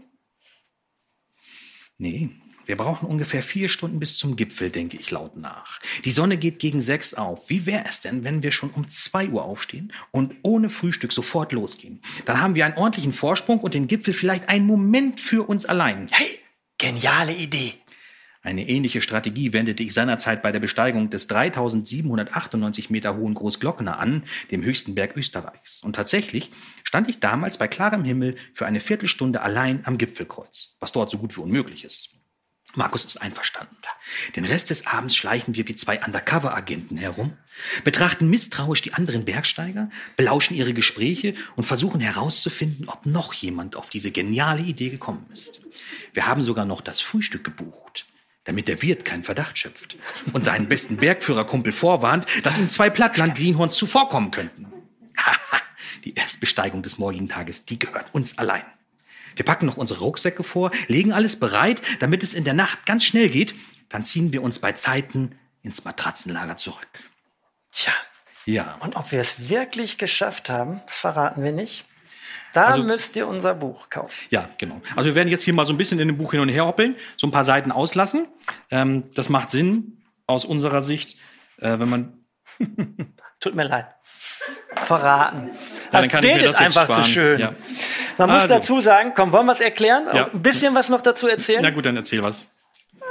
Speaker 3: Nee, wir brauchen ungefähr vier Stunden bis zum Gipfel, denke ich laut nach. Die Sonne geht gegen sechs auf. Wie wäre es denn, wenn wir schon um zwei Uhr aufstehen und ohne Frühstück sofort losgehen? Dann haben wir einen ordentlichen Vorsprung und den Gipfel vielleicht einen Moment für uns allein.
Speaker 4: Hey, geniale Idee.
Speaker 3: Eine ähnliche Strategie wendete ich seinerzeit bei der Besteigung des 3798 Meter hohen Großglockner an, dem höchsten Berg Österreichs. Und tatsächlich stand ich damals bei klarem Himmel für eine Viertelstunde allein am Gipfelkreuz, was dort so gut wie unmöglich ist. Markus ist einverstanden. Den Rest des Abends schleichen wir wie zwei Undercover-Agenten herum, betrachten misstrauisch die anderen Bergsteiger, belauschen ihre Gespräche und versuchen herauszufinden, ob noch jemand auf diese geniale Idee gekommen ist. Wir haben sogar noch das Frühstück gebucht damit der Wirt keinen Verdacht schöpft und seinen besten Bergführerkumpel vorwarnt, dass ihm zwei Plattland-Greenhorns zuvorkommen könnten. die Erstbesteigung des morgigen Tages, die gehört uns allein. Wir packen noch unsere Rucksäcke vor, legen alles bereit, damit es in der Nacht ganz schnell geht. Dann ziehen wir uns bei Zeiten ins Matratzenlager zurück.
Speaker 4: Tja.
Speaker 3: Ja.
Speaker 4: Und ob wir es wirklich geschafft haben, das verraten wir nicht. Da
Speaker 3: Also-
Speaker 4: müsst ihr unser Buch kaufen.
Speaker 3: Ja, genau. Also wir werden jetzt hier mal so ein bisschen in dem Buch hin und her hoppeln, so ein paar Seiten auslassen. Ähm, das macht Sinn aus unserer Sicht, äh, wenn man
Speaker 4: Tut mir leid. Verraten.
Speaker 3: Ja,
Speaker 4: das Bild ist einfach zu
Speaker 3: sparen.
Speaker 4: schön.
Speaker 3: Ja.
Speaker 4: Man muss
Speaker 3: Also.
Speaker 4: dazu sagen, komm, wollen wir es erklären?
Speaker 3: Ja.
Speaker 4: Ein bisschen was noch dazu erzählen?
Speaker 3: Na gut, dann erzähl was.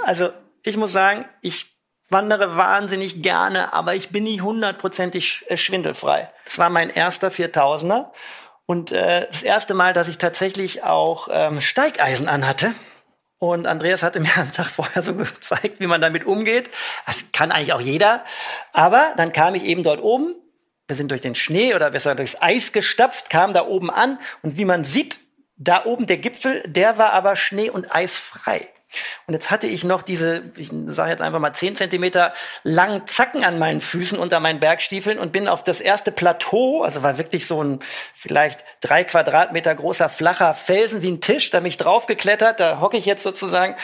Speaker 4: Also, ich muss sagen, ich wandere wahnsinnig gerne, aber ich bin nie hundertprozentig äh, schwindelfrei. Das war mein erster 4000er und äh, das erste Mal, dass ich tatsächlich auch ähm, Steigeisen anhatte. Und Andreas hatte mir am Tag vorher so gezeigt, wie man damit umgeht. Das kann eigentlich auch jeder. Aber dann kam ich eben dort oben. Wir sind durch den Schnee oder besser durchs Eis gestapft, kam da oben an. Und wie man sieht, da oben der Gipfel, der war aber schnee- und eisfrei. Und jetzt hatte ich noch diese, ich sage jetzt einfach mal 10 Zentimeter langen Zacken an meinen Füßen unter meinen Bergstiefeln und bin auf das erste Plateau, also war wirklich so ein vielleicht drei Quadratmeter großer flacher Felsen wie ein Tisch, da bin ich draufgeklettert, da hocke ich jetzt sozusagen.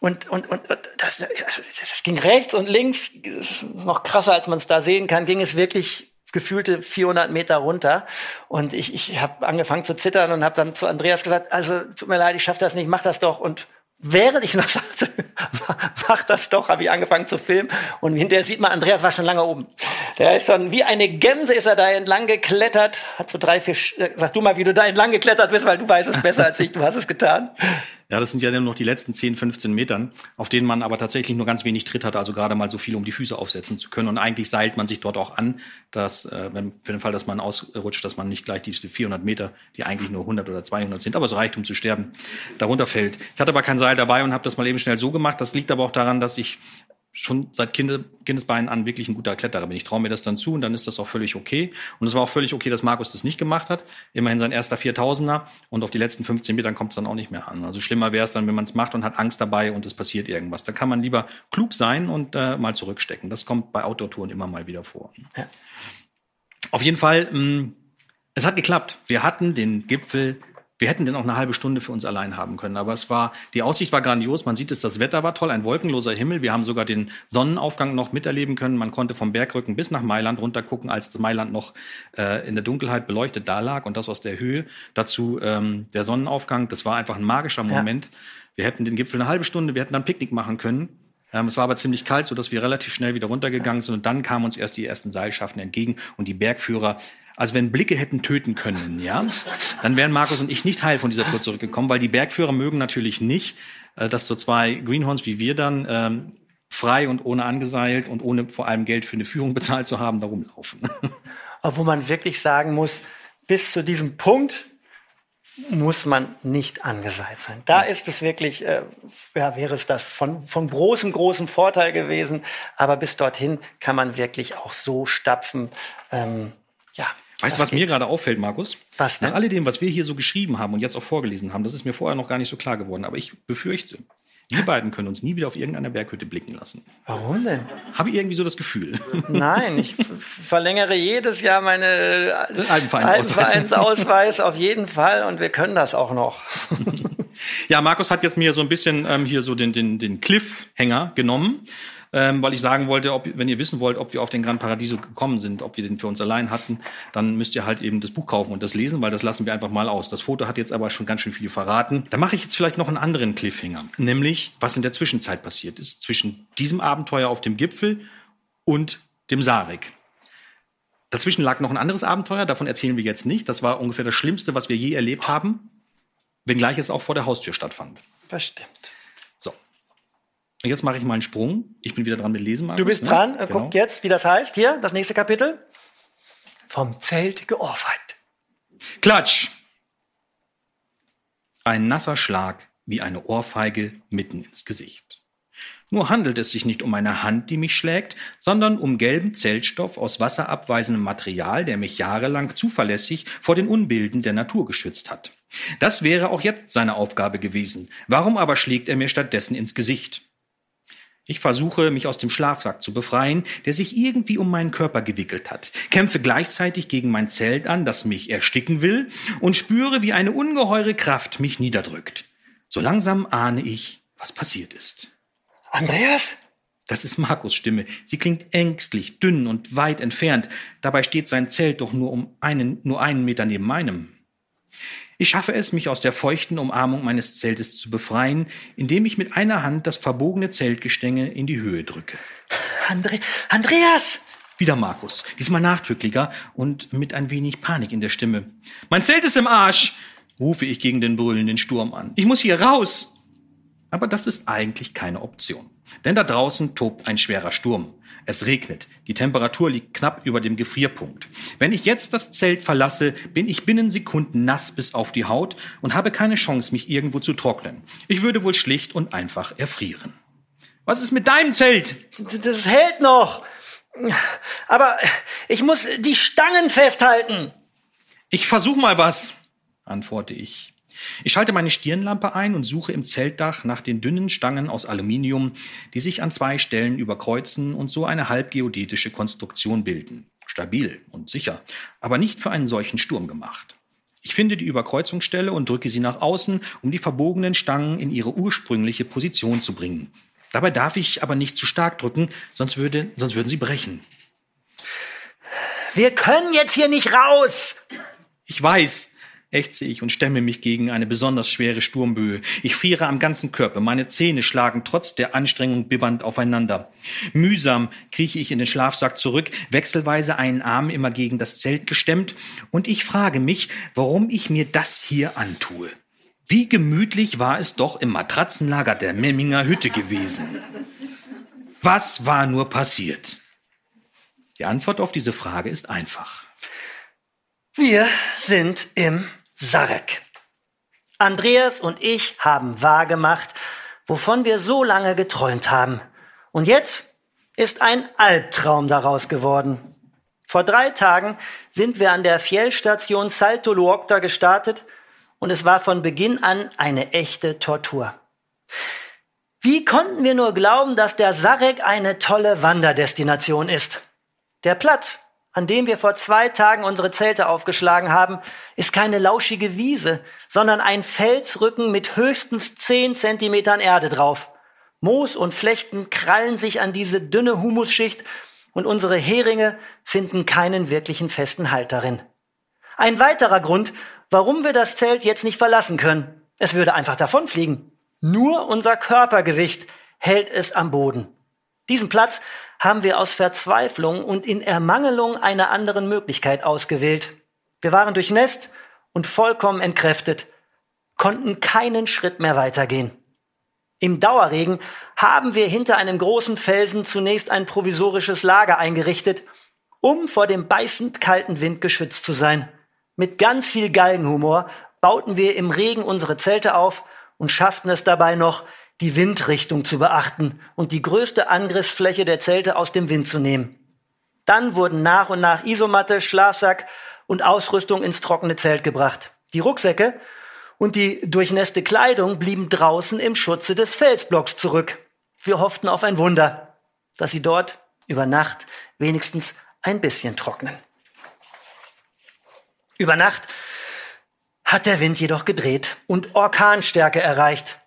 Speaker 4: Und, und, und, das, also das ging rechts und links, noch krasser als man es da sehen kann, ging es wirklich gefühlte 400 Meter runter. Und ich, ich habe angefangen zu zittern und habe dann zu Andreas gesagt, also tut mir leid, ich schaffe das nicht, mach das doch. Und Während ich noch sagte, mach das doch, habe ich angefangen zu filmen. Und hinterher sieht man, Andreas war schon lange oben. Der ist schon wie eine Gemse ist er da entlang geklettert. Hat so drei, vier, äh, sag du mal, wie du da entlang geklettert bist, weil du weißt es besser als ich. Du hast es getan.
Speaker 3: Ja, das sind ja dann noch die letzten 10, 15 Metern, auf denen man aber tatsächlich nur ganz wenig Tritt hat, also gerade mal so viel, um die Füße aufsetzen zu können. Und eigentlich seilt man sich dort auch an, dass, äh, wenn, für den Fall, dass man ausrutscht, dass man nicht gleich diese 400 Meter, die eigentlich nur 100 oder 200 sind, aber es reicht, um zu sterben, darunter fällt. Ich hatte aber kein Seil dabei und habe das mal eben schnell so gemacht. Das liegt aber auch daran, dass ich schon seit Kinder, Kindesbeinen an wirklich ein guter Kletterer bin. Ich traue mir das dann zu und dann ist das auch völlig okay. Und es war auch völlig okay, dass Markus das nicht gemacht hat. Immerhin sein erster 4000er und auf die letzten 15 Metern kommt es dann auch nicht mehr an. Also schlimmer wäre es dann, wenn man es macht und hat Angst dabei und es passiert irgendwas. Da kann man lieber klug sein und äh, mal zurückstecken. Das kommt bei Outdoor-Touren immer mal wieder vor.
Speaker 4: Ja.
Speaker 3: Auf jeden Fall, mh, es hat geklappt. Wir hatten den Gipfel, wir hätten den auch eine halbe Stunde für uns allein haben können. Aber es war, die Aussicht war grandios. Man sieht es, das Wetter war toll, ein wolkenloser Himmel. Wir haben sogar den Sonnenaufgang noch miterleben können. Man konnte vom Bergrücken bis nach Mailand runtergucken, als das Mailand noch äh, in der Dunkelheit beleuchtet da lag und das aus der Höhe. Dazu ähm, der Sonnenaufgang. Das war einfach ein magischer Moment. Wir hätten den Gipfel eine halbe Stunde, wir hätten dann Picknick machen können. Ähm, es war aber ziemlich kalt, sodass wir relativ schnell wieder runtergegangen sind. Und dann kamen uns erst die ersten Seilschaften entgegen und die Bergführer. Also wenn Blicke hätten töten können, ja, dann wären Markus und ich nicht heil von dieser Tour zurückgekommen, weil die Bergführer mögen natürlich nicht, äh, dass so zwei Greenhorns wie wir dann ähm, frei und ohne angeseilt und ohne vor allem Geld für eine Führung bezahlt zu haben, da rumlaufen.
Speaker 4: Obwohl man wirklich sagen muss, bis zu diesem Punkt muss man nicht angeseilt sein. Da ist es wirklich, äh, ja, wäre es das von, von großem, großem Vorteil gewesen. Aber bis dorthin kann man wirklich auch so stapfen. Ähm, ja.
Speaker 3: Weißt du, was geht. mir gerade auffällt, Markus?
Speaker 4: Was
Speaker 3: denn? Nach alledem, was wir hier so geschrieben haben und jetzt auch vorgelesen haben, das ist mir vorher noch gar nicht so klar geworden. Aber ich befürchte, wir beiden können uns nie wieder auf irgendeiner Berghütte blicken lassen.
Speaker 4: Warum denn?
Speaker 3: Habe ich irgendwie so das Gefühl.
Speaker 4: Nein, ich verlängere jedes Jahr meine.
Speaker 3: Alpenvereinsausweis
Speaker 4: auf jeden Fall und wir können das auch noch.
Speaker 3: Ja, Markus hat jetzt mir so ein bisschen ähm, hier so den, den, den Cliffhanger genommen ähm, weil ich sagen wollte, ob, wenn ihr wissen wollt, ob wir auf den Gran Paradiso gekommen sind, ob wir den für uns allein hatten, dann müsst ihr halt eben das Buch kaufen und das lesen, weil das lassen wir einfach mal aus. Das Foto hat jetzt aber schon ganz schön viel verraten. Da mache ich jetzt vielleicht noch einen anderen Cliffhanger, nämlich was in der Zwischenzeit passiert ist, zwischen diesem Abenteuer auf dem Gipfel und dem Sarek. Dazwischen lag noch ein anderes Abenteuer, davon erzählen wir jetzt nicht. Das war ungefähr das Schlimmste, was wir je erlebt haben, wenngleich es auch vor der Haustür stattfand.
Speaker 4: Das stimmt.
Speaker 3: Jetzt mache ich mal einen Sprung. Ich bin wieder dran mit Lesen. Markus,
Speaker 4: du bist
Speaker 3: ne?
Speaker 4: dran. Genau. Guck jetzt, wie das heißt. Hier, das nächste Kapitel. Vom Zelt geohrfeigt.
Speaker 3: Klatsch! Ein nasser Schlag wie eine Ohrfeige mitten ins Gesicht. Nur handelt es sich nicht um eine Hand, die mich schlägt, sondern um gelben Zeltstoff aus wasserabweisendem Material, der mich jahrelang zuverlässig vor den Unbilden der Natur geschützt hat. Das wäre auch jetzt seine Aufgabe gewesen. Warum aber schlägt er mir stattdessen ins Gesicht? Ich versuche, mich aus dem Schlafsack zu befreien, der sich irgendwie um meinen Körper gewickelt hat, kämpfe gleichzeitig gegen mein Zelt an, das mich ersticken will, und spüre, wie eine ungeheure Kraft mich niederdrückt. So langsam ahne ich, was passiert ist.
Speaker 4: Andreas?
Speaker 3: Das ist Markus Stimme. Sie klingt ängstlich, dünn und weit entfernt. Dabei steht sein Zelt doch nur um einen, nur einen Meter neben meinem. Ich schaffe es, mich aus der feuchten Umarmung meines Zeltes zu befreien, indem ich mit einer Hand das verbogene Zeltgestänge in die Höhe drücke.
Speaker 4: Andre Andreas!
Speaker 3: Wieder Markus, diesmal nachdrücklicher und mit ein wenig Panik in der Stimme. Mein Zelt ist im Arsch! rufe ich gegen den brüllenden Sturm an. Ich muss hier raus! Aber das ist eigentlich keine Option. Denn da draußen tobt ein schwerer Sturm. Es regnet. Die Temperatur liegt knapp über dem Gefrierpunkt. Wenn ich jetzt das Zelt verlasse, bin ich binnen Sekunden nass bis auf die Haut und habe keine Chance, mich irgendwo zu trocknen. Ich würde wohl schlicht und einfach erfrieren. Was ist mit deinem Zelt?
Speaker 4: Das hält noch. Aber ich muss die Stangen festhalten.
Speaker 3: Ich versuch mal was, antworte ich. Ich schalte meine Stirnlampe ein und suche im Zeltdach nach den dünnen Stangen aus Aluminium, die sich an zwei Stellen überkreuzen und so eine halbgeodätische Konstruktion bilden. Stabil und sicher, aber nicht für einen solchen Sturm gemacht. Ich finde die Überkreuzungsstelle und drücke sie nach außen, um die verbogenen Stangen in ihre ursprüngliche Position zu bringen. Dabei darf ich aber nicht zu stark drücken, sonst, würde, sonst würden sie brechen.
Speaker 4: Wir können jetzt hier nicht raus!
Speaker 3: Ich weiß, ächze ich und stemme mich gegen eine besonders schwere Sturmböe. Ich friere am ganzen Körper, meine Zähne schlagen trotz der Anstrengung bibbernd aufeinander. Mühsam krieche ich in den Schlafsack zurück, wechselweise einen Arm immer gegen das Zelt gestemmt, und ich frage mich, warum ich mir das hier antue. Wie gemütlich war es doch im Matratzenlager der Memminger Hütte gewesen. Was war nur passiert? Die Antwort auf diese Frage ist einfach.
Speaker 4: Wir sind im Sarek. Andreas und ich haben wahrgemacht, wovon wir so lange geträumt haben. Und jetzt ist ein Albtraum daraus geworden. Vor drei Tagen sind wir an der Fjellstation Salto Luokta gestartet und es war von Beginn an eine echte Tortur. Wie konnten wir nur glauben, dass der Sarek eine tolle Wanderdestination ist? Der Platz, an dem wir vor zwei Tagen unsere Zelte aufgeschlagen haben, ist keine lauschige Wiese, sondern ein Felsrücken mit höchstens zehn Zentimetern Erde drauf. Moos und Flechten krallen sich an diese dünne Humusschicht und unsere Heringe finden keinen wirklichen festen Halt darin. Ein weiterer Grund, warum wir das Zelt jetzt nicht verlassen können. Es würde einfach davonfliegen. Nur unser Körpergewicht hält es am Boden. Diesen Platz haben wir aus Verzweiflung und in Ermangelung einer anderen Möglichkeit ausgewählt. Wir waren durchnässt und vollkommen entkräftet, konnten keinen Schritt mehr weitergehen. Im Dauerregen haben wir hinter einem großen Felsen zunächst ein provisorisches Lager eingerichtet, um vor dem beißend kalten Wind geschützt zu sein. Mit ganz viel Galgenhumor bauten wir im Regen unsere Zelte auf und schafften es dabei noch, die Windrichtung zu beachten und die größte Angriffsfläche der Zelte aus dem Wind zu nehmen. Dann wurden nach und nach Isomatte, Schlafsack und Ausrüstung ins trockene Zelt gebracht. Die Rucksäcke und die durchnässte Kleidung blieben draußen im Schutze des Felsblocks zurück. Wir hofften auf ein Wunder, dass sie dort über Nacht wenigstens ein bisschen trocknen. Über Nacht hat der Wind jedoch gedreht und Orkanstärke erreicht.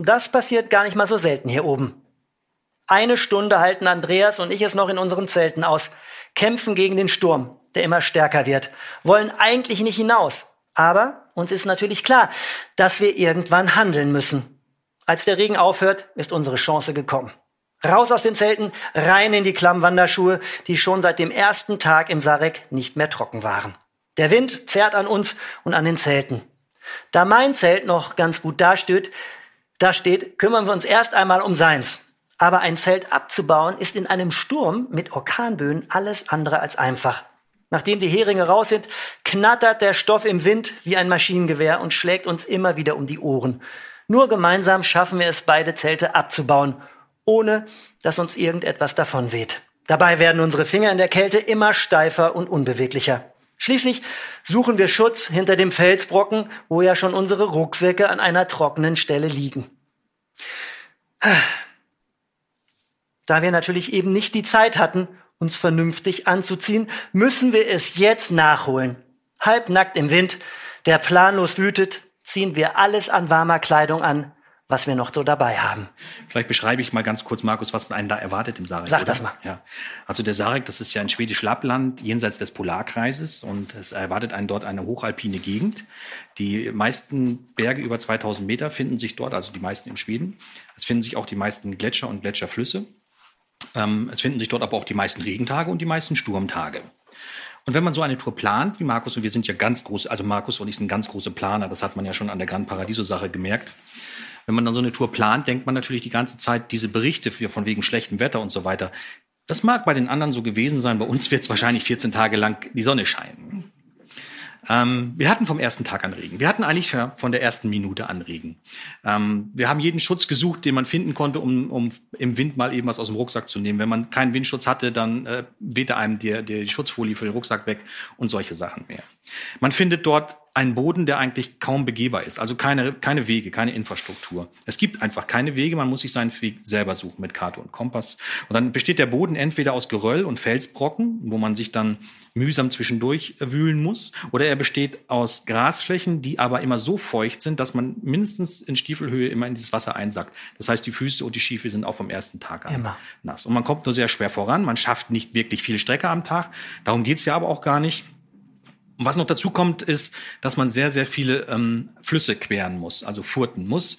Speaker 4: Das passiert gar nicht mal so selten hier oben. Eine Stunde halten Andreas und ich es noch in unseren Zelten aus, kämpfen gegen den Sturm, der immer stärker wird, wollen eigentlich nicht hinaus, aber uns ist natürlich klar, dass wir irgendwann handeln müssen. Als der Regen aufhört, ist unsere Chance gekommen. Raus aus den Zelten, rein in die Klammwanderschuhe, die schon seit dem ersten Tag im Sarek nicht mehr trocken waren. Der Wind zerrt an uns und an den Zelten. Da mein Zelt noch ganz gut dasteht, da steht, kümmern wir uns erst einmal um seins. Aber ein Zelt abzubauen ist in einem Sturm mit Orkanböen alles andere als einfach. Nachdem die Heringe raus sind, knattert der Stoff im Wind wie ein Maschinengewehr und schlägt uns immer wieder um die Ohren. Nur gemeinsam schaffen wir es, beide Zelte abzubauen, ohne dass uns irgendetwas davon weht. Dabei werden unsere Finger in der Kälte immer steifer und unbeweglicher. Schließlich suchen wir Schutz hinter dem Felsbrocken, wo ja schon unsere Rucksäcke an einer trockenen Stelle liegen. Da wir natürlich eben nicht die Zeit hatten, uns vernünftig anzuziehen, müssen wir es jetzt nachholen. Halbnackt im Wind, der planlos wütet, ziehen wir alles an warmer Kleidung an, was wir noch so dabei haben.
Speaker 3: Vielleicht beschreibe ich mal ganz kurz, Markus, was einen da erwartet im Sarek.
Speaker 4: Sag oder? das mal.
Speaker 3: Ja. Also der Sarek, das ist ja ein schwedisch Lappland jenseits des Polarkreises und es erwartet einen dort eine hochalpine Gegend. Die meisten Berge über 2000 Meter finden sich dort, also die meisten in Schweden. Es finden sich auch die meisten Gletscher und Gletscherflüsse. Ähm, es finden sich dort aber auch die meisten Regentage und die meisten Sturmtage. Und wenn man so eine Tour plant, wie Markus, und wir sind ja ganz groß, also Markus und ich sind ganz große Planer, das hat man ja schon an der Gran Paradiso-Sache gemerkt. Wenn man dann so eine Tour plant, denkt man natürlich die ganze Zeit, diese Berichte von wegen schlechtem Wetter und so weiter, das mag bei den anderen so gewesen sein, bei uns wird es wahrscheinlich 14 Tage lang die Sonne scheinen. Ähm, wir hatten vom ersten Tag an Regen. Wir hatten eigentlich von der ersten Minute an Regen. Ähm, wir haben jeden Schutz gesucht, den man finden konnte, um, um im Wind mal eben was aus dem Rucksack zu nehmen. Wenn man keinen Windschutz hatte, dann äh, wehte einem die, die Schutzfolie für den Rucksack weg und solche Sachen mehr. Man findet dort einen Boden, der eigentlich kaum begehbar ist. Also keine, keine Wege, keine Infrastruktur. Es gibt einfach keine Wege, man muss sich seinen Weg selber suchen mit Karte und Kompass. Und dann besteht der Boden entweder aus Geröll und Felsbrocken, wo man sich dann mühsam zwischendurch wühlen muss, oder er besteht aus Grasflächen, die aber immer so feucht sind, dass man mindestens in Stiefelhöhe immer in dieses Wasser einsackt. Das heißt, die Füße und die Stiefel sind auch vom ersten Tag an immer. nass. Und man kommt nur sehr schwer voran, man schafft nicht wirklich viel Strecke am Tag. Darum geht's ja aber auch gar nicht. Und was noch dazu kommt, ist, dass man sehr, sehr viele ähm, Flüsse queren muss, also furten muss.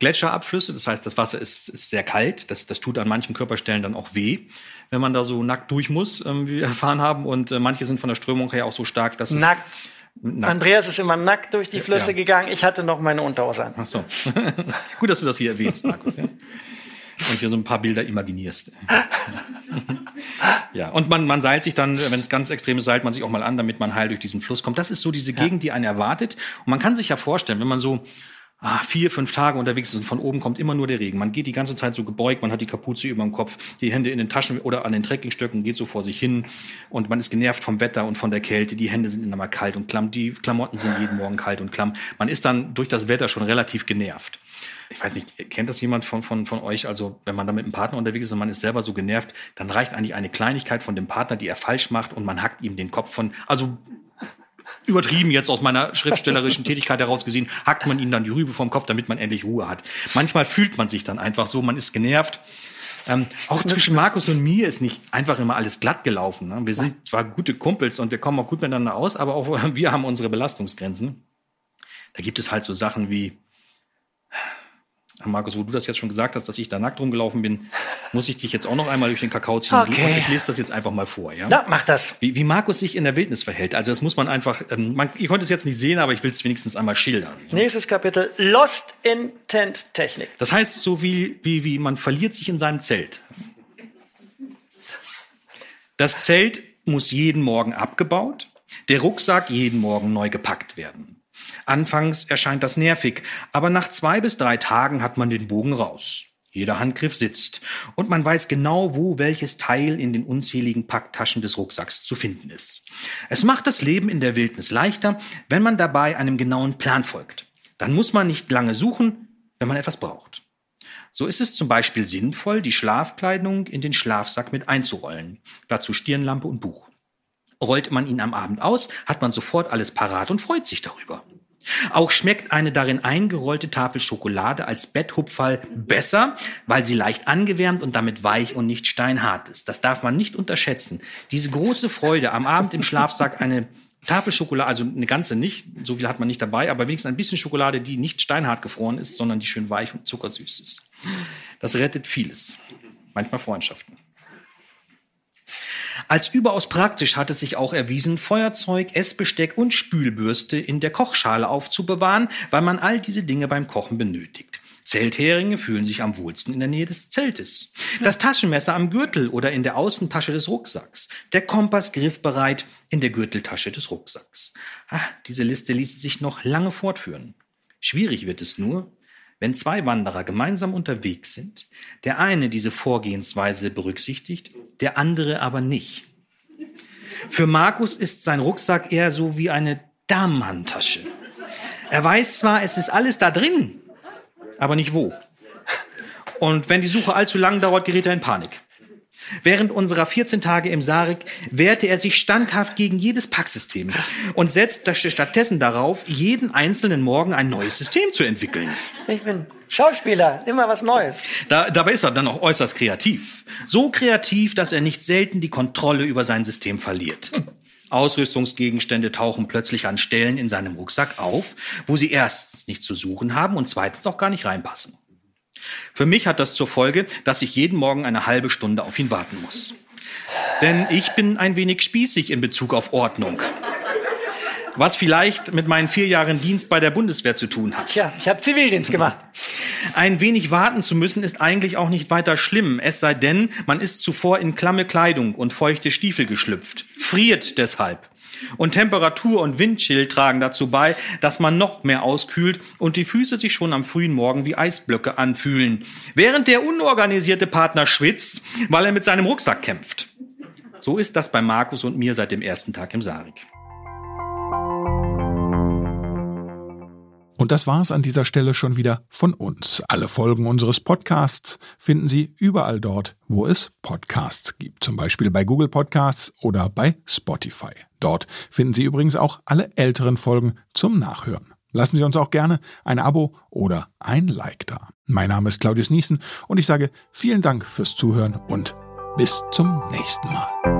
Speaker 3: Gletscherabflüsse, das heißt, das Wasser ist, ist sehr kalt. Das, das tut an manchen Körperstellen dann auch weh, wenn man da so nackt durch muss, ähm, wie wir erfahren haben. Und äh, manche sind von der Strömung her auch so stark, dass
Speaker 4: nackt. es Nackt. Andreas ist immer nackt durch die Flüsse ja. gegangen. Ich hatte noch meine Unterhose an.
Speaker 3: Ach so. Gut, dass du das hier erwähnst, Markus. Ja? Und dir so ein paar Bilder imaginierst. ja, und man, man seilt sich dann, wenn es ganz extrem ist, seilt man sich auch mal an, damit man heil durch diesen Fluss kommt. Das ist so diese Gegend, die einen erwartet. Und man kann sich ja vorstellen, wenn man so ah, vier, fünf Tage unterwegs ist und von oben kommt immer nur der Regen. Man geht die ganze Zeit so gebeugt, man hat die Kapuze über dem Kopf, die Hände in den Taschen oder an den Trekkingstöcken, geht so vor sich hin und man ist genervt vom Wetter und von der Kälte. Die Hände sind immer kalt und klamm, die Klamotten sind jeden Morgen kalt und klamm. Man ist dann durch das Wetter schon relativ genervt ich weiß nicht, kennt das jemand von, von, von euch? Also, wenn man da mit einem Partner unterwegs ist und man ist selber so genervt, dann reicht eigentlich eine Kleinigkeit von dem Partner, die er falsch macht und man hackt ihm den Kopf von, also übertrieben jetzt aus meiner schriftstellerischen Tätigkeit heraus gesehen, hackt man ihm dann die Rübe vom Kopf, damit man endlich Ruhe hat. Manchmal fühlt man sich dann einfach so, man ist genervt. Ähm, auch zwischen Markus und mir ist nicht einfach immer alles glatt gelaufen. Ne? Wir sind zwar gute Kumpels und wir kommen auch gut miteinander aus, aber auch wir haben unsere Belastungsgrenzen. Da gibt es halt so Sachen wie Markus, wo du das jetzt schon gesagt hast, dass ich da nackt rumgelaufen bin, muss ich dich jetzt auch noch einmal durch den Kakao ziehen.
Speaker 4: Okay.
Speaker 3: Ich lese das jetzt einfach mal vor. Ja?
Speaker 4: Na, mach das.
Speaker 3: Wie, wie Markus sich in der Wildnis verhält. Also das muss man einfach, ähm, man, ihr könnt es jetzt nicht sehen, aber ich will es wenigstens einmal schildern.
Speaker 4: Nächstes Kapitel. Lost in Tent Technik.
Speaker 3: Das heißt so wie, wie, wie man verliert sich in seinem Zelt. Das Zelt muss jeden Morgen abgebaut, der Rucksack jeden Morgen neu gepackt werden. Anfangs erscheint das nervig, aber nach zwei bis drei Tagen hat man den Bogen raus. Jeder Handgriff sitzt und man weiß genau, wo welches Teil in den unzähligen Packtaschen des Rucksacks zu finden ist. Es macht das Leben in der Wildnis leichter, wenn man dabei einem genauen Plan folgt. Dann muss man nicht lange suchen, wenn man etwas braucht. So ist es zum Beispiel sinnvoll, die Schlafkleidung in den Schlafsack mit einzurollen. Dazu Stirnlampe und Buch. Rollt man ihn am Abend aus, hat man sofort alles parat und freut sich darüber. Auch schmeckt eine darin eingerollte Tafel Schokolade als Betthupferl besser, weil sie leicht angewärmt und damit weich und nicht steinhart ist. Das darf man nicht unterschätzen. Diese große Freude am Abend im Schlafsack eine Tafel Schokolade, also eine ganze nicht, so viel hat man nicht dabei, aber wenigstens ein bisschen Schokolade, die nicht steinhart gefroren ist, sondern die schön weich und zuckersüß ist. Das rettet vieles. Manchmal Freundschaften. Als überaus praktisch hat es sich auch erwiesen, Feuerzeug, Essbesteck und Spülbürste in der Kochschale aufzubewahren, weil man all diese Dinge beim Kochen benötigt. Zeltheringe fühlen sich am wohlsten in der Nähe des Zeltes. Das Taschenmesser am Gürtel oder in der Außentasche des Rucksacks. Der Kompass griffbereit in der Gürteltasche des Rucksacks. Ah, diese Liste ließ sich noch lange fortführen. Schwierig wird es nur, wenn zwei Wanderer gemeinsam unterwegs sind, der eine diese Vorgehensweise berücksichtigt, der andere aber nicht. Für Markus ist sein Rucksack eher so wie eine Damenhandtasche. Er weiß zwar, es ist alles da drin, aber nicht wo. Und wenn die Suche allzu lang dauert, gerät er in Panik. Während unserer 14 Tage im Sarik wehrte er sich standhaft gegen jedes Packsystem und setzte stattdessen darauf, jeden einzelnen Morgen ein neues System zu entwickeln.
Speaker 4: Ich bin Schauspieler, immer was Neues.
Speaker 3: Da, dabei ist er dann auch äußerst kreativ. So kreativ, dass er nicht selten die Kontrolle über sein System verliert. Ausrüstungsgegenstände tauchen plötzlich an Stellen in seinem Rucksack auf, wo sie erstens nichts zu suchen haben und zweitens auch gar nicht reinpassen. Für mich hat das zur Folge, dass ich jeden Morgen eine halbe Stunde auf ihn warten muss. Denn ich bin ein wenig spießig in Bezug auf Ordnung. Was vielleicht mit meinen vier Jahren Dienst bei der Bundeswehr zu tun hat.
Speaker 4: Tja, ich habe Zivildienst gemacht.
Speaker 3: Ein wenig warten zu müssen ist eigentlich auch nicht weiter schlimm, es sei denn, man ist zuvor in klamme Kleidung und feuchte Stiefel geschlüpft, friert deshalb. Und Temperatur und Windchill tragen dazu bei, dass man noch mehr auskühlt und die Füße sich schon am frühen Morgen wie Eisblöcke anfühlen, während der unorganisierte Partner schwitzt, weil er mit seinem Rucksack kämpft. So ist das bei Markus und mir seit dem ersten Tag im Sarik.
Speaker 2: Und das war's an dieser Stelle schon wieder von uns. Alle Folgen unseres Podcasts finden Sie überall dort, wo es Podcasts gibt. Zum Beispiel bei Google Podcasts oder bei Spotify. Dort finden Sie übrigens auch alle älteren Folgen zum Nachhören. Lassen Sie uns auch gerne ein Abo oder ein Like da. Mein Name ist Claudius Niesen und ich sage vielen Dank fürs Zuhören und bis zum nächsten Mal.